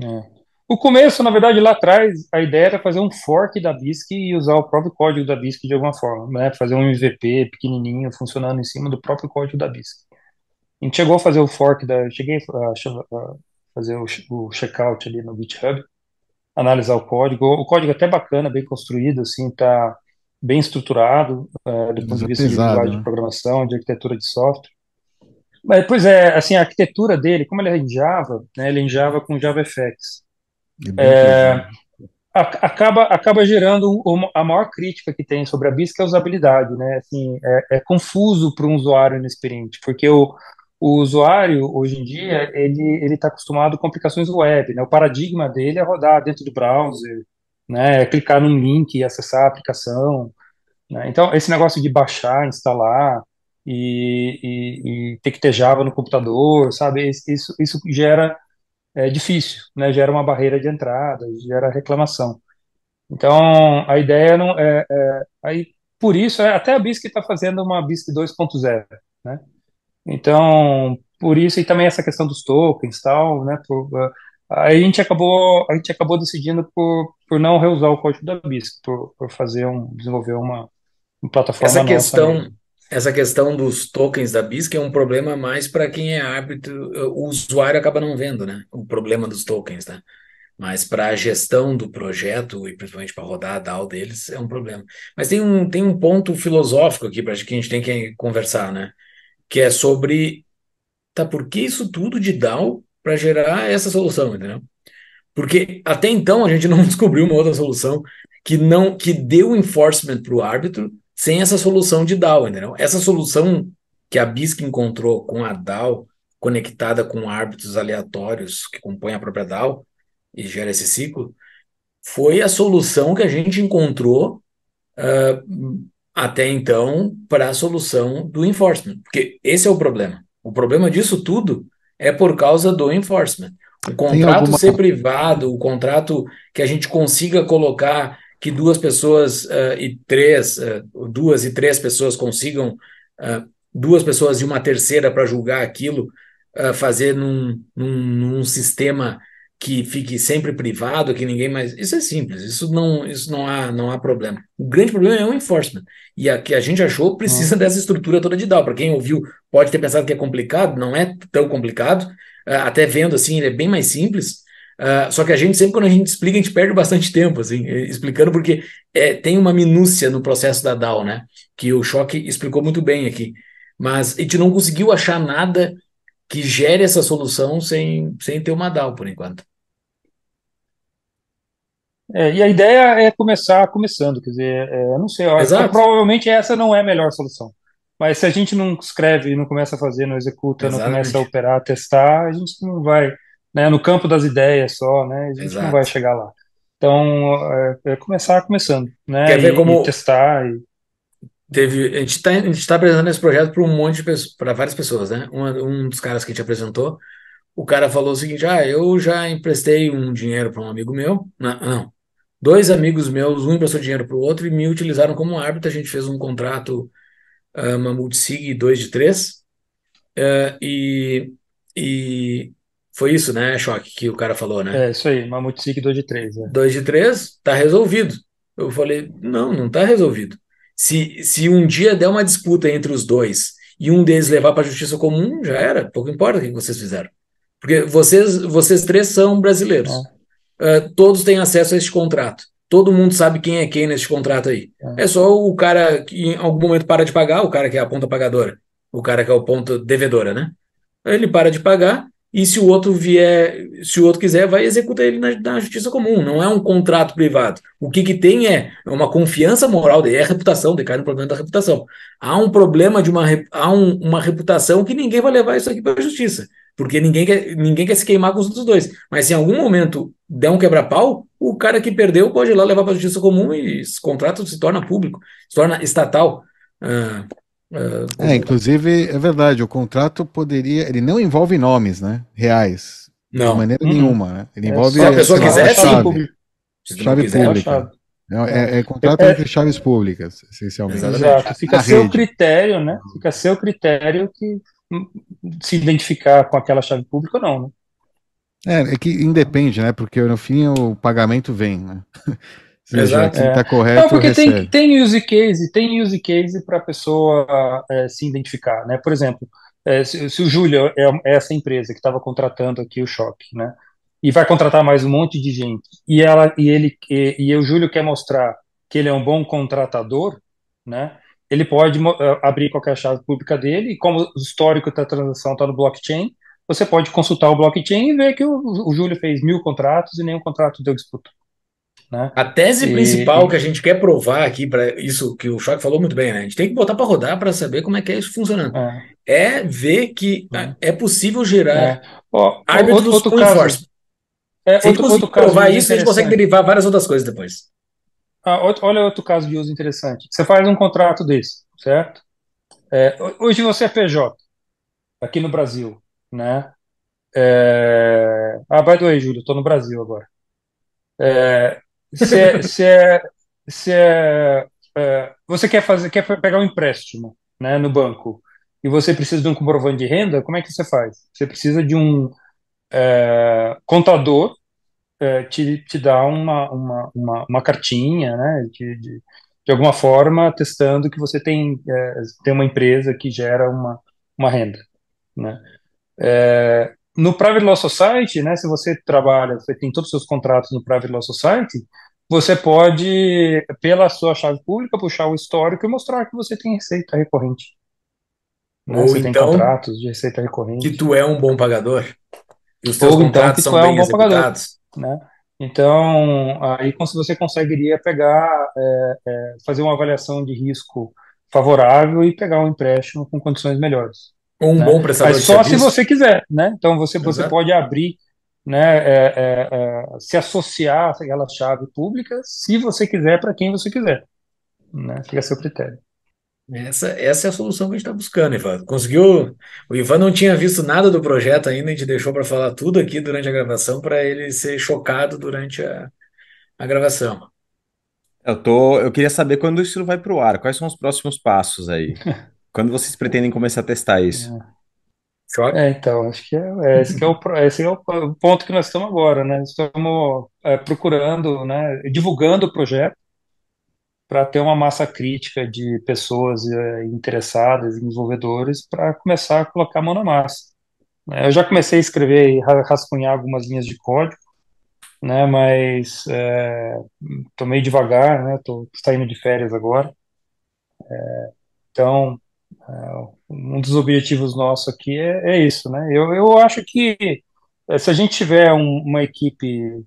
É. O começo, na verdade, lá atrás, a ideia era fazer um fork da BISC e usar o próprio código da BISC de alguma forma, né? Fazer um MVP pequenininho funcionando em cima do próprio código da BISC. A gente chegou a fazer o fork da. Cheguei a, a, fazer o, o checkout ali no GitHub, analisar o código. O código é até bacana, bem construído, assim, tá bem estruturado, é, do ponto de vista pesado, de linguagem né? de programação, de arquitetura de software. Mas, pois é, assim, a arquitetura dele, como ele é em Java, né, ele é em Java com JavaFX. É, acaba, acaba gerando a maior crítica que tem sobre a BIS, que é a usabilidade, né? Assim, é, é confuso para um usuário inexperiente, porque o, o usuário, hoje em dia, ele está acostumado com aplicações web, né? O paradigma dele é rodar dentro do browser, né? É clicar num link e acessar a aplicação. Né? Então, esse negócio de baixar, instalar e, e, e, ter que ter Java no computador, sabe? Isso, isso gera é difícil, né? Gera uma barreira de entrada, gera reclamação. Então, a ideia não é, é aí por isso é, até a BISC está fazendo uma BISC 2.0, né? Então, por isso, e também essa questão dos tokens tal, né? Por, aí a gente acabou, a gente acabou decidindo por, por não reusar o código da BISC, por, por fazer um, desenvolver uma, uma plataforma essa questão Essa questão dos tokens da BISC é um problema mais para quem é árbitro, o usuário acaba não vendo, né? O problema dos tokens, né? Mas para a gestão do projeto e principalmente para rodar a DAO deles é um problema. Mas tem um, tem um ponto filosófico aqui para que a gente tem que conversar, né? Que é sobre tá, por que isso tudo de DAO para gerar essa solução, entendeu? Porque até então a gente não [laughs] descobriu uma outra solução que não que deu enforcement para o árbitro sem essa solução de DAO, entendeu? Essa solução que a BISC encontrou com a DAO conectada com árbitros aleatórios que compõem a própria DAO e gera esse ciclo, foi a solução que a gente encontrou uh, até então para a solução do enforcement. Porque esse é o problema. O problema disso tudo é por causa do enforcement. O contrato alguma... ser privado, o contrato que a gente consiga colocar que duas pessoas uh, e três, uh, duas e três pessoas consigam, uh, duas pessoas e uma terceira para julgar aquilo, fazer num, num, num sistema que fique sempre privado, que ninguém mais. Isso é simples, isso não, isso não há, não há problema. O grande problema é o enforcement. E a que a gente achou precisa uhum. dessa estrutura toda de DAO. Para quem ouviu, pode ter pensado que é complicado, não é tão complicado. Uh, até vendo assim, ele é bem mais simples. Uh, só que a gente, sempre quando a gente explica, a gente perde bastante tempo, assim, eh, explicando, porque é, tem uma minúcia no processo da DAO, né? Que o Choque explicou muito bem aqui. Mas a gente não conseguiu achar nada que gere essa solução sem, sem ter uma DAO, por enquanto. É, e a ideia é começar começando, quer dizer, é, eu não sei, eu Exato. provavelmente essa não é a melhor solução. Mas se a gente não escreve, não começa a fazer, não executa, Exatamente. não começa a operar, testar, a gente não vai, né, no campo das ideias só, né, a gente Exato. não vai chegar lá. Então, é, é começar começando, né, Quer ver e, como e testar. E... Teve, a gente está tá apresentando esse projeto para um monte de para várias pessoas, né? Um, um dos caras que a gente apresentou, o cara falou o seguinte: ah, eu já emprestei um dinheiro para um amigo meu. Não, não, Dois amigos meus, um emprestou dinheiro para o outro e me utilizaram como árbitro. A gente fez um contrato, uh, uma multisig 2 de 3. Uh, e, e foi isso, né, Choque, que o cara falou, né? É, isso aí, uma multisig 2 de 3. 2 é. de 3, tá resolvido. Eu falei, não, não tá resolvido. Se, se um dia der uma disputa entre os dois e um deles levar para a justiça comum, já era, pouco importa o que vocês fizeram. Porque vocês, vocês três são brasileiros. É uh, todos têm acesso a este contrato. Todo mundo sabe quem é quem nesse contrato aí. É. é só o cara que em algum momento para de pagar, o cara que é a ponta pagadora, o cara que é o ponto devedora, né? Ele para de pagar e se o outro vier, se o outro quiser, vai executar ele na, na justiça comum. Não é um contrato privado. O que, que tem é uma confiança moral, é a reputação, decai no problema da reputação. Há um problema de uma, há um, uma reputação que ninguém vai levar isso aqui para a justiça porque ninguém quer, ninguém quer se queimar com os outros dois. Mas se em algum momento der um quebra-pau, o cara que perdeu pode ir lá levar para a justiça comum e esse contrato se torna público, se torna estatal. Uh, uh, é, inclusive, é verdade, o contrato poderia. Ele não envolve nomes, né? Reais. Não. De maneira uhum. nenhuma. Né? Ele é, envolve. Se a pessoa quiser, chave, sim. Chave quiser, pública. É, é, é, contrato é, entre chaves públicas, essencialmente. Exato. Fica a seu rede. critério, né? Fica a seu critério que se identificar com aquela chave pública ou não, né? É, é que independe, né? Porque no fim o pagamento vem, né? Exato. Quem está é. correto. Não, porque tem, tem use case, tem use case para a pessoa é, se identificar, né? Por exemplo, é, se, se, o Júlio é, é essa empresa que estava contratando aqui o Choque, né? E vai contratar mais um monte de gente, e ela e ele e, e o Júlio quer mostrar que ele é um bom contratador, né? ele pode uh, abrir qualquer chave pública dele, e como o histórico da transação está no blockchain, você pode consultar o blockchain e ver que o, o Júlio fez mil contratos e nenhum contrato deu disputa. Né? A tese e, principal que a gente quer provar aqui, para isso que o Choque falou muito bem, né? a gente tem que botar para rodar para saber como é que é isso funcionando. É, é ver que é, é possível gerar é. Ó, árbitros outro, outro caso, é, Se outro, outro provar isso, a gente consegue derivar várias outras coisas depois. Ah, olha outro caso de uso interessante. Você faz um contrato desse, certo? É, hoje você é PJ, aqui no Brasil, né? É... Ah, by the way, Júlio, estou no Brasil agora. É... Se é, se é, se é, você quer fazer, quer pegar um empréstimo, né, no banco, e você precisa de um comprovante de renda, como é que você faz? Você precisa de um contador te, te dá uma, uma, uma, uma cartinha, né, de, de, de, alguma forma testando que você tem, tem uma empresa que gera uma, uma renda, né. É, no Private Law Society, né, se você trabalha, você tem todos os seus contratos no Private Law Society, você pode, pela sua chave pública, puxar o histórico e mostrar que você tem receita recorrente. Né? Ou você então, tem contratos de receita recorrente. Que tu é um bom pagador. E os teus Ou então que tu é um bom pagador. Né? Então, aí você conseguiria pegar, é, é, fazer uma avaliação de risco favorável e pegar um empréstimo com condições melhores. Um né? bom prestador Mas só se você quiser, né? Então você, você pode abrir, né? É, é, é, se associar àquela chave pública, se você quiser, para quem você quiser, né? Fica a seu critério. Essa, essa é a solução que a gente está buscando, Ivan. Conseguiu. O Ivan não tinha visto nada do projeto ainda, a gente deixou para falar tudo aqui durante a gravação para ele ser chocado durante a, a gravação. Eu, tô, eu queria saber quando isso vai para o ar, quais são os próximos passos aí? [laughs] quando vocês pretendem começar a testar isso? É, é então, acho que é, é, esse, que é o, esse é o ponto que nós estamos agora, né? Estamos é, procurando, né, divulgando o projeto para ter uma massa crítica de pessoas é, interessadas, desenvolvedores, para começar a colocar a mão na massa. É, eu já comecei a escrever e rascunhar algumas linhas de código, né, mas estou é, meio devagar, né, estou saindo de férias agora. É, então, é, um dos objetivos nossos aqui é, é, isso, né? Eu, eu acho que é, se a gente tiver um, uma equipe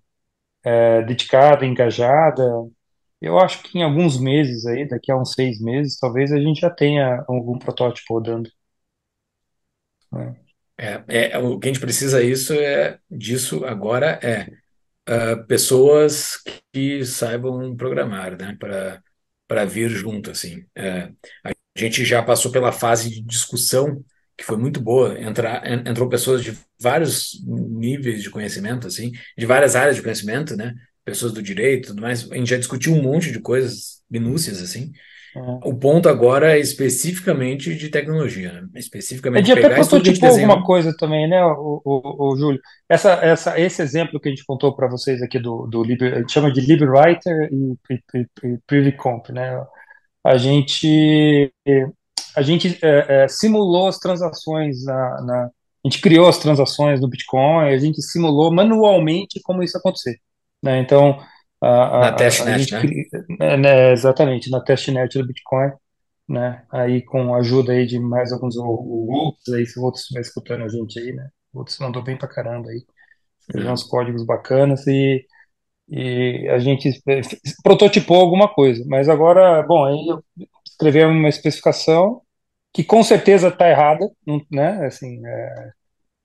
dedicada, engajada, eu acho que em alguns meses aí, daqui a uns seis meses, talvez a gente já tenha algum protótipo rodando. É, é, o que a gente precisa isso é disso agora é uh, pessoas que saibam programar, né, para para vir junto assim. É, a gente já passou pela fase de discussão que foi muito boa. Entra, entrou pessoas de vários níveis de conhecimento, assim, de várias áreas de conhecimento, né? pessoas do direito, tudo mais. A gente já discutiu um monte de coisas, minúcias, assim. Uhum. O ponto agora é especificamente de tecnologia, né? especificamente de até prototipou alguma coisa também, né, o, o, o, Júlio? Essa, essa, esse exemplo que a gente contou para vocês aqui do, do Liber, a gente chama de LibWriter e, PrivyComp, né? A gente a gente é, é, simulou as transações na, na, a gente criou as transações do Bitcoin, a gente simulou manualmente como isso acontecer. Né? Então, a, a, na testnet, né? né? né? Exatamente, na testnet do Bitcoin, né? Aí com a ajuda aí de mais alguns outros aí, se o outros estiver escutando a gente aí, né? O outros mandou bem pra caramba aí. Fez uns códigos bacanas e, e a gente prototipou alguma coisa. Mas agora, bom, aí eu escrevi uma especificação que com certeza está errada, né? Assim, é,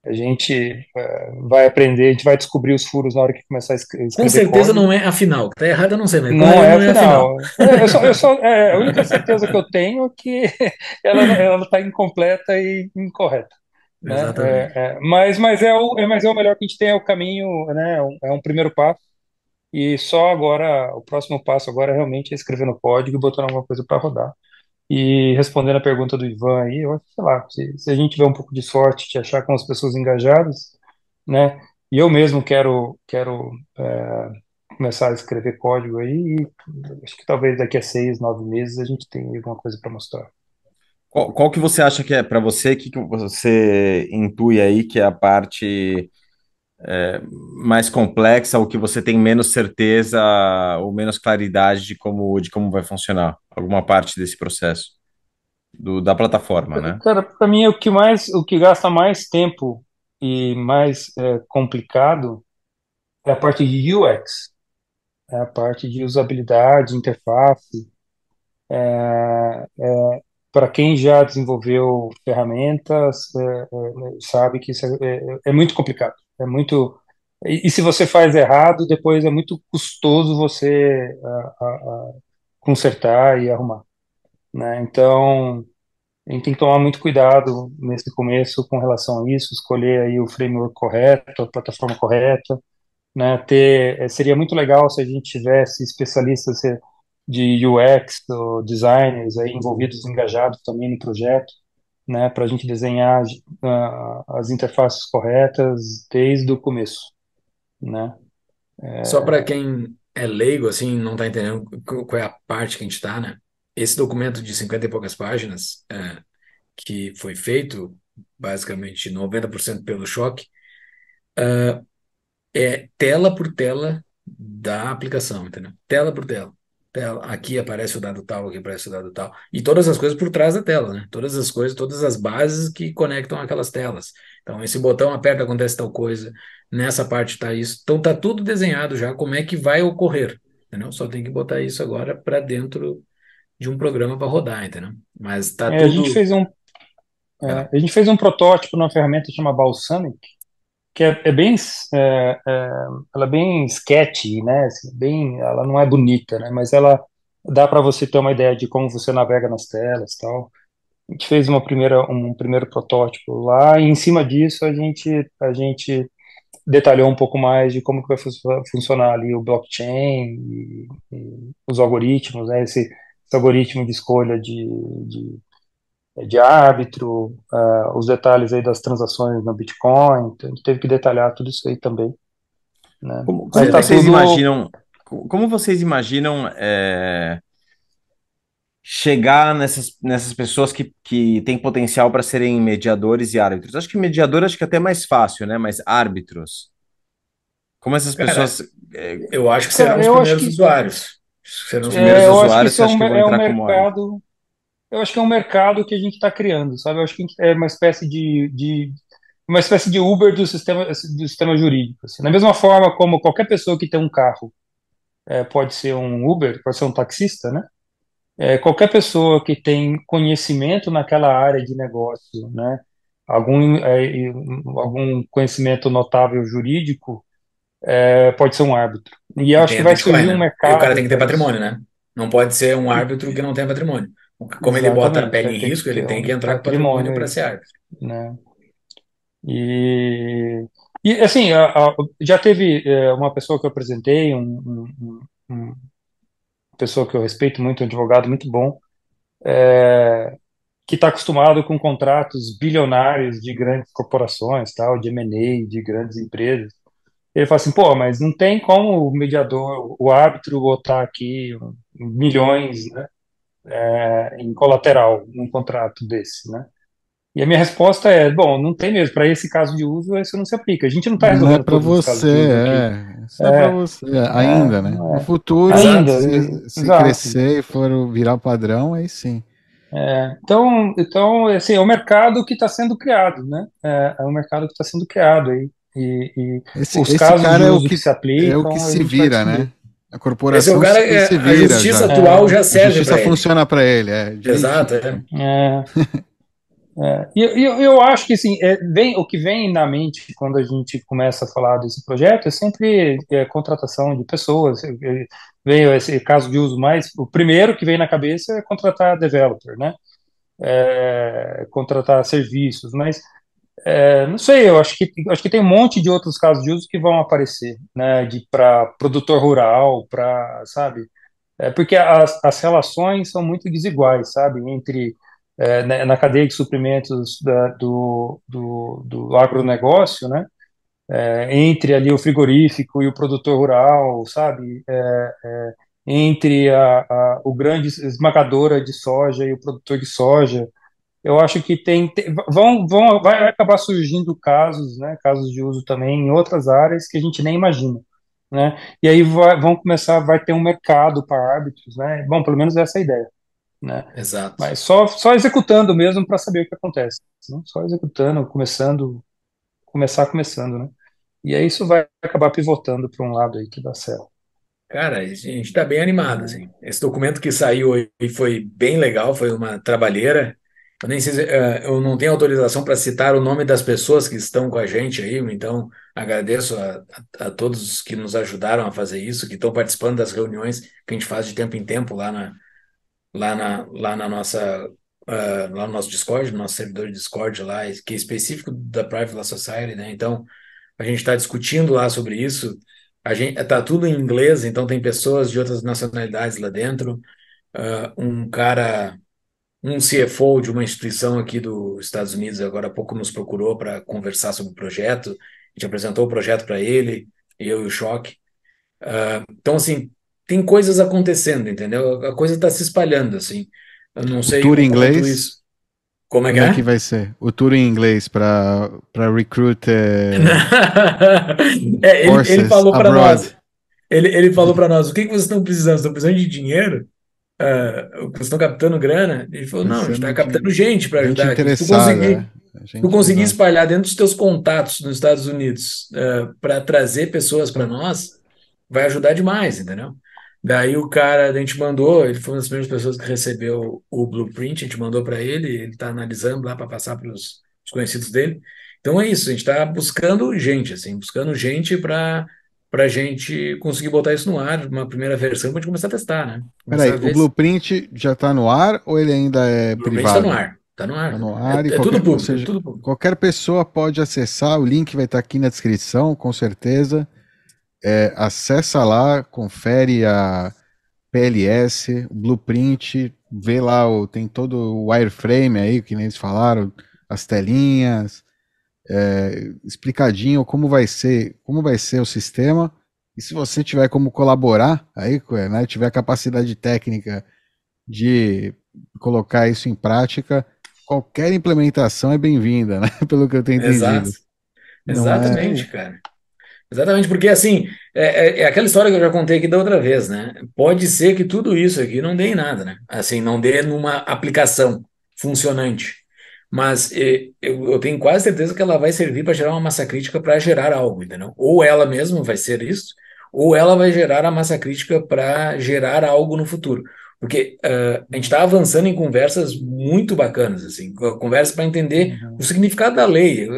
a gente uh, vai aprender, a gente vai descobrir os furos na hora que começar a escrever. Com certeza código. não é a final. Tá errado, eu não sei, mas não, é, é, a final. É, eu só, eu só, é, a única certeza que eu tenho é que [laughs] ela está incompleta e incorreta. Né? É, é, mas, mas, é o, é, mas é o melhor que a gente tem, é o caminho, né? É um primeiro passo. E só agora, o próximo passo agora é realmente escrever no código e botar alguma coisa para rodar. E respondendo a pergunta do Ivan aí, eu acho, sei lá, se, se a gente tiver um pouco de sorte de achar com as pessoas engajadas, né? E eu mesmo quero, quero é, começar a escrever código aí, e acho que talvez daqui a seis, nove meses a gente tenha alguma coisa para mostrar. Qual, qual, que você acha que é, para você, que, que você intui aí que é a parte é, mais complexa, ou que você tem menos certeza ou menos claridade de como, de como vai funcionar alguma parte desse processo do, da plataforma, né? Cara, para mim o que mais, o que gasta mais tempo e mais é, complicado é a parte de UX, é a parte de usabilidade, interface. É, é, para quem já desenvolveu ferramentas, é, é, sabe que isso é, é muito complicado é muito. E, e, se você faz errado, depois é muito custoso você a, a, a consertar e arrumar. Né? Então, a gente tem que tomar muito cuidado nesse começo com relação a isso, escolher aí o framework correto, a plataforma correta, né? Ter, eh, seria muito legal se a gente tivesse especialistas eh, de UX designers aí envolvidos, engajados também no projeto, né, para a gente desenhar uh, as interfaces corretas desde o começo, né? É... Só para quem é leigo, assim, não está entendendo qual é a parte que a gente está, né? Esse documento de 50 e poucas páginas, é, que foi feito basicamente 90% pelo choque, uh, é tela por tela da aplicação, entendeu? Tela por tela. Tela, aqui aparece o dado tal, aqui aparece o dado tal, e todas as coisas por trás da tela, né? Todas as coisas, todas as bases que conectam aquelas telas. Então, esse botão aperta, acontece tal coisa, nessa parte está isso. Então, tá tudo desenhado já, como é que vai ocorrer, entendeu? Só tem que botar isso agora para dentro de um programa para rodar, entendeu? Mas tá é, tudo... A gente fez um, é, a gente fez um protótipo numa ferramenta chamada Balsamic, que é, é bem, é, é, ela é bem sketchy, né? Assim, bem, ela não é bonita, né? Mas ela dá para você ter uma ideia de como você navega nas telas, tal. A gente fez uma primeira, um primeiro protótipo lá e em cima disso a gente, a gente detalhou um pouco mais de como que vai funcionar ali o blockchain e, e os algoritmos, né? Esse, esse, algoritmo de escolha de, de de árbitro, uh, os detalhes aí das transações no Bitcoin, então a gente teve que detalhar tudo isso aí também. Né? Como, como tá vocês tudo... imaginam? Como vocês imaginam é, chegar nessas, nessas pessoas que, que têm potencial para serem mediadores e árbitros? Acho que mediador acho que é até mais fácil, né? Mas árbitros. Como essas pessoas. Cara, eu acho que serão os primeiros que... usuários. Serão os é, primeiros é, usuários que, que, é um mercado eu acho que é um mercado que a gente está criando, sabe? Eu acho que é uma espécie de, de uma espécie de Uber do sistema, do sistema jurídico. Assim. Da mesma forma como qualquer pessoa que tem um carro é, pode ser um Uber, pode ser um taxista, né? É, qualquer pessoa que tem conhecimento naquela área de negócio, né? Algum, é, algum conhecimento notável jurídico, é, pode ser um árbitro. E eu acho que vai surgir um mercado. E o cara tem que ter patrimônio, né? Não pode ser um árbitro que não tem patrimônio. Como ele bota a pele em risco, ele tem que entrar com patrimônio para ser árbitro. Né? E, e assim, a, a, já teve é, uma pessoa que eu apresentei, um, um, um, uma pessoa que eu respeito muito, um advogado muito bom, é, que está acostumado com contratos bilionários de grandes corporações, tal, de M&A, de grandes empresas. Ele fala assim, pô, mas não tem como o mediador, o árbitro botar aqui milhões, né? É, em colateral num contrato desse, né? E a minha resposta é, bom, não tem mesmo. Para esse caso de uso, isso não se aplica. A gente não está resolvendo não é para você, é. Isso é, é para você ainda, né? No futuro, ainda, se, se crescer e for virar padrão, aí sim. É, então, então, assim, é o mercado que está sendo criado, né? É, é o mercado que está sendo criado aí. E, e esse, os esse casos cara é o que, que se aplicam. É o que se vira, né? A corporação cara, se, se é, vira, A justiça já. atual já serve. A justiça funciona para ele. É, Exato. É. é. É, e eu, eu acho que assim, é, vem, o que vem na mente quando a gente começa a falar desse projeto é sempre é, contratação de pessoas. Veio esse caso de uso mais. O primeiro que vem na cabeça é contratar developer, né? É, contratar serviços, mas é, não sei, eu acho que, acho que tem um monte de outros casos de uso que vão aparecer, né, de para produtor rural, para, sabe, é, porque as, as relações são muito desiguais, sabe, entre, é, né, na cadeia de suprimentos da, do, do, do agronegócio, né, é, entre ali o frigorífico e o produtor rural, sabe, é, é, entre a, a, o grande esmagadora de soja e o produtor de soja, eu acho que tem, tem, vão, vão, vai acabar surgindo casos, né, casos de uso também em outras áreas que a gente nem imagina, né, e aí vai, vão começar, vai ter um mercado para árbitros, né, bom, pelo menos essa é a ideia, né, exato, mas só, só executando mesmo para saber o que acontece, né? só executando, começando, começar começando, né, e aí isso vai acabar pivotando para um lado aí que dá certo. Cara, a gente está bem animado, assim. Esse documento que saiu foi bem legal, foi uma trabalheira. Eu nem sei se, uh, eu não tenho autorização para citar o nome das pessoas que estão com a gente aí, então agradeço a, a, todos que nos ajudaram a fazer isso, que estão participando das reuniões que a gente faz de tempo em tempo lá na, lá na, lá na nossa uh, lá no nosso Discord, no nosso servidor de Discord lá, que é específico da Private Law Society, né? Então a gente está discutindo lá sobre isso. A gente tá tudo em inglês, então tem pessoas de outras nacionalidades lá dentro. Uh, um cara um CFO de uma instituição aqui dos Estados Unidos agora há pouco nos procurou para conversar sobre o projeto. A gente apresentou o projeto para ele, eu e o Choque. Uh, então, assim, tem coisas acontecendo, entendeu? A coisa está se espalhando, assim. Eu não sei. O tour em inglês? Isso. Como é que Como é? é que vai ser? O tour em inglês para recruit. [laughs] é, ele, ele falou para nós. ele, ele falou para nós: o que, que vocês estão precisando? Estão precisando de dinheiro? Uh, vocês estão captando grana? Ele falou: não, a gente está captando gente para ajudar. Gente se tu conseguir, é. tu conseguir espalhar dentro dos teus contatos nos Estados Unidos uh, para trazer pessoas para nós, vai ajudar demais, entendeu? Daí o cara, a gente mandou, ele foi uma das primeiras pessoas que recebeu o blueprint, a gente mandou para ele, ele está analisando lá para passar para os conhecidos dele. Então é isso, a gente está buscando gente, assim, buscando gente para para a gente conseguir botar isso no ar, uma primeira versão, para a gente começar a testar, né? Peraí, o Blueprint já está no ar ou ele ainda é o privado? está no ar. Está no ar. Tá no ar é, e é, qualquer, tudo público, seja, tudo público. Qualquer pessoa pode acessar, o link vai estar tá aqui na descrição, com certeza. É, acessa lá, confere a PLS, o Blueprint, vê lá, o, tem todo o wireframe aí, que nem eles falaram, as telinhas, é, explicadinho como vai ser, como vai ser o sistema. E se você tiver como colaborar aí, né, tiver capacidade técnica de colocar isso em prática, qualquer implementação é bem-vinda, né? [laughs] Pelo que eu tenho entendido. Exato. Exatamente, é... cara. Exatamente, porque assim, é, é, é, aquela história que eu já contei aqui da outra vez, né? Pode ser que tudo isso aqui não dê em nada, né? Assim, não dê numa aplicação funcionante mas eu, eu, tenho quase certeza que ela vai servir para gerar uma massa crítica para gerar algo, entendeu? Ou ela mesma vai ser isso, ou ela vai gerar a massa crítica para gerar algo no futuro. Porque uh, a gente está avançando em conversas muito bacanas, assim, conversas para entender uhum. o significado da lei,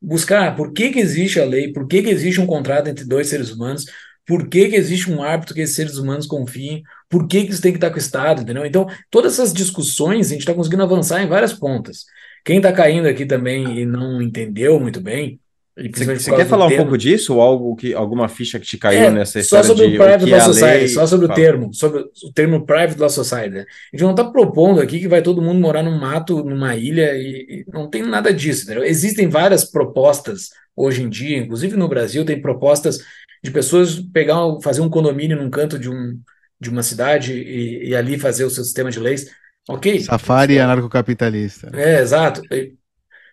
buscar por que, que existe a lei, por que, que existe um contrato entre dois seres humanos, por que, que existe um árbitro que esses seres humanos confiem, por que, que isso tem que estar com o Estado, entendeu? Então, todas essas discussões a gente está conseguindo avançar em várias pontas. Quem está caindo aqui também e não entendeu muito bem. Você quer falar um pouco disso ou algo que alguma ficha que te caiu é, nessa história só sobre de o Private Law é Society, lei... só sobre o termo, sobre o termo Private Law Society. Né? A gente não está propondo aqui que vai todo mundo morar num mato, numa ilha e, e não tem nada disso. Entendeu? Existem várias propostas hoje em dia, inclusive no Brasil tem propostas de pessoas pegar, fazer um condomínio num canto de um de uma cidade e, e ali fazer o seu sistema de leis. Ok. Safari anarcocapitalista. É, exato.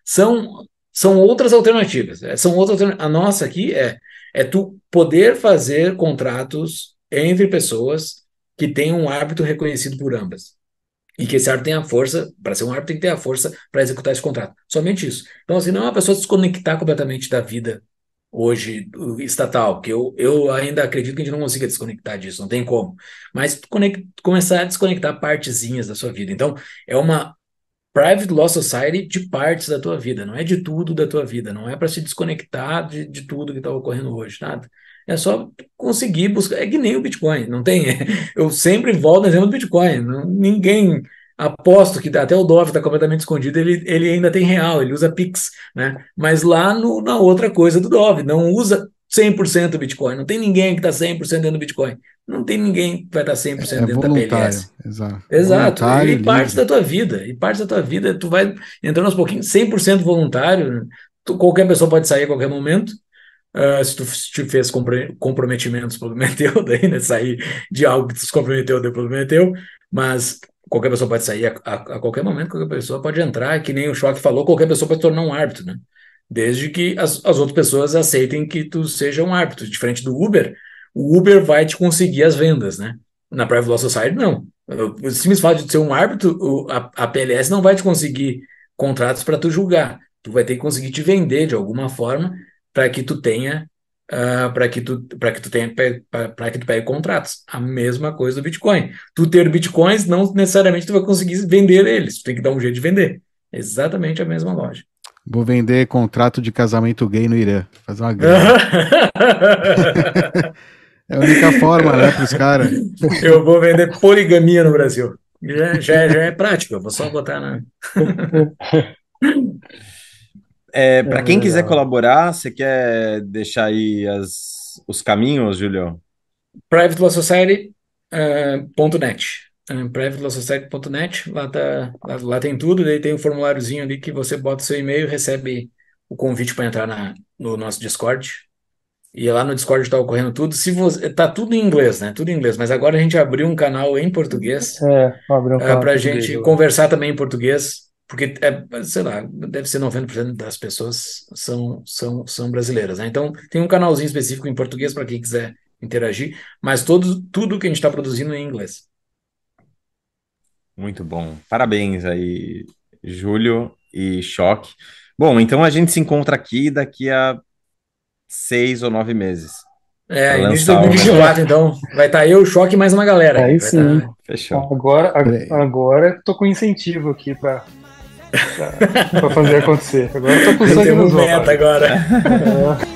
São, são outras alternativas. É, são outras A nossa aqui é, é tu poder fazer contratos entre pessoas que têm um árbitro reconhecido por ambas. E que esse árbitro tenha força, para ser um árbitro, tem que ter a força para executar esse contrato. Somente isso. Então, assim, não é uma pessoa se desconectar completamente da vida hoje estatal, porque eu, eu ainda acredito que a gente não consiga desconectar disso, não tem como. Mas conect, começar a desconectar partezinhas da sua vida. Então, é uma private law society de partes da tua vida, não é de tudo da tua vida, não é para se desconectar de, de tudo que está ocorrendo hoje, nada. É só conseguir buscar. É que nem o Bitcoin, não tem. [laughs] Eu sempre volto no exemplo do Bitcoin. Não, ninguém Aposto que até o Dove está completamente escondido, ele, ele ainda tem real, ele usa Pix, né? Mas lá no, na outra coisa do Dove, não usa 100% Bitcoin. Não tem ninguém que está 100% dentro do Bitcoin. Não tem ninguém que vai estar 100% é, dentro da PLS. Exato. Exato. E parte da tua vida. E parte da tua vida, tu vai entrando aos pouquinhos, 100% voluntário. Tu, qualquer pessoa pode sair a qualquer momento. Uh, se tu te fez comprometimentos, prometeu, [laughs] daí, né? Sair de algo que tu se comprometeu, deu prometeu. Mas qualquer pessoa pode sair a, a, a, qualquer momento, qualquer pessoa pode entrar, que nem o Choque falou, qualquer pessoa pode tornar um árbitro, né? Desde que as, as outras pessoas aceitem que tu seja um árbitro. Diferente do Uber, o Uber vai te conseguir as vendas, né? Na Private Law Society, não. O simples fato de ser um árbitro, a, a PLS não vai te conseguir contratos para tu julgar. Tu vai ter que conseguir te vender de alguma forma para que tu tenha uh, ah, para que tu para que tu tenha para que tu pegue contratos. A mesma coisa do Bitcoin. Tu ter bitcoins não necessariamente tu vai conseguir vender eles. Tu tem que dar um jeito de vender. Exatamente a mesma lógica. Vou vender contrato de casamento gay no Irã. Fazer uma grana. [laughs] é a única forma, né, para os caras. Eu vou vender poligamia no Brasil. Já, já, já é prático, eu vou só botar na. [laughs] É, para quem quiser colaborar, você quer deixar aí as, os caminhos, Julio? privatlawsociety.net uh, uh, privatlawsociety.net lá, tá, lá, lá, tem tudo, daí tem um formuláriozinho ali que você bota seu e-mail e recebe o convite para entrar na, no nosso Discord. E lá no Discord está ocorrendo tudo. Se você tá tudo em inglês, né? Tudo em inglês. Mas agora a gente abriu um canal em português. É, abriu um uh, para a gente conversar também em português. Porque, é, sei lá, deve ser 90% das pessoas são, são, são brasileiras, né? Então, tem um canalzinho específico em português para quem quiser interagir, mas todo, tudo que a gente está produzindo é em inglês. Muito bom. Parabéns aí, Júlio e Choque. Bom, então a gente se encontra aqui daqui a seis ou nove meses. É, início de 2024, então. Vai estar tá eu, o Choque e mais uma galera. Aí sim. Tá... Fechou. Agora, agora tô com incentivo aqui para para fazer acontecer. Agora eu tô com sangue nos olhos. agora. É.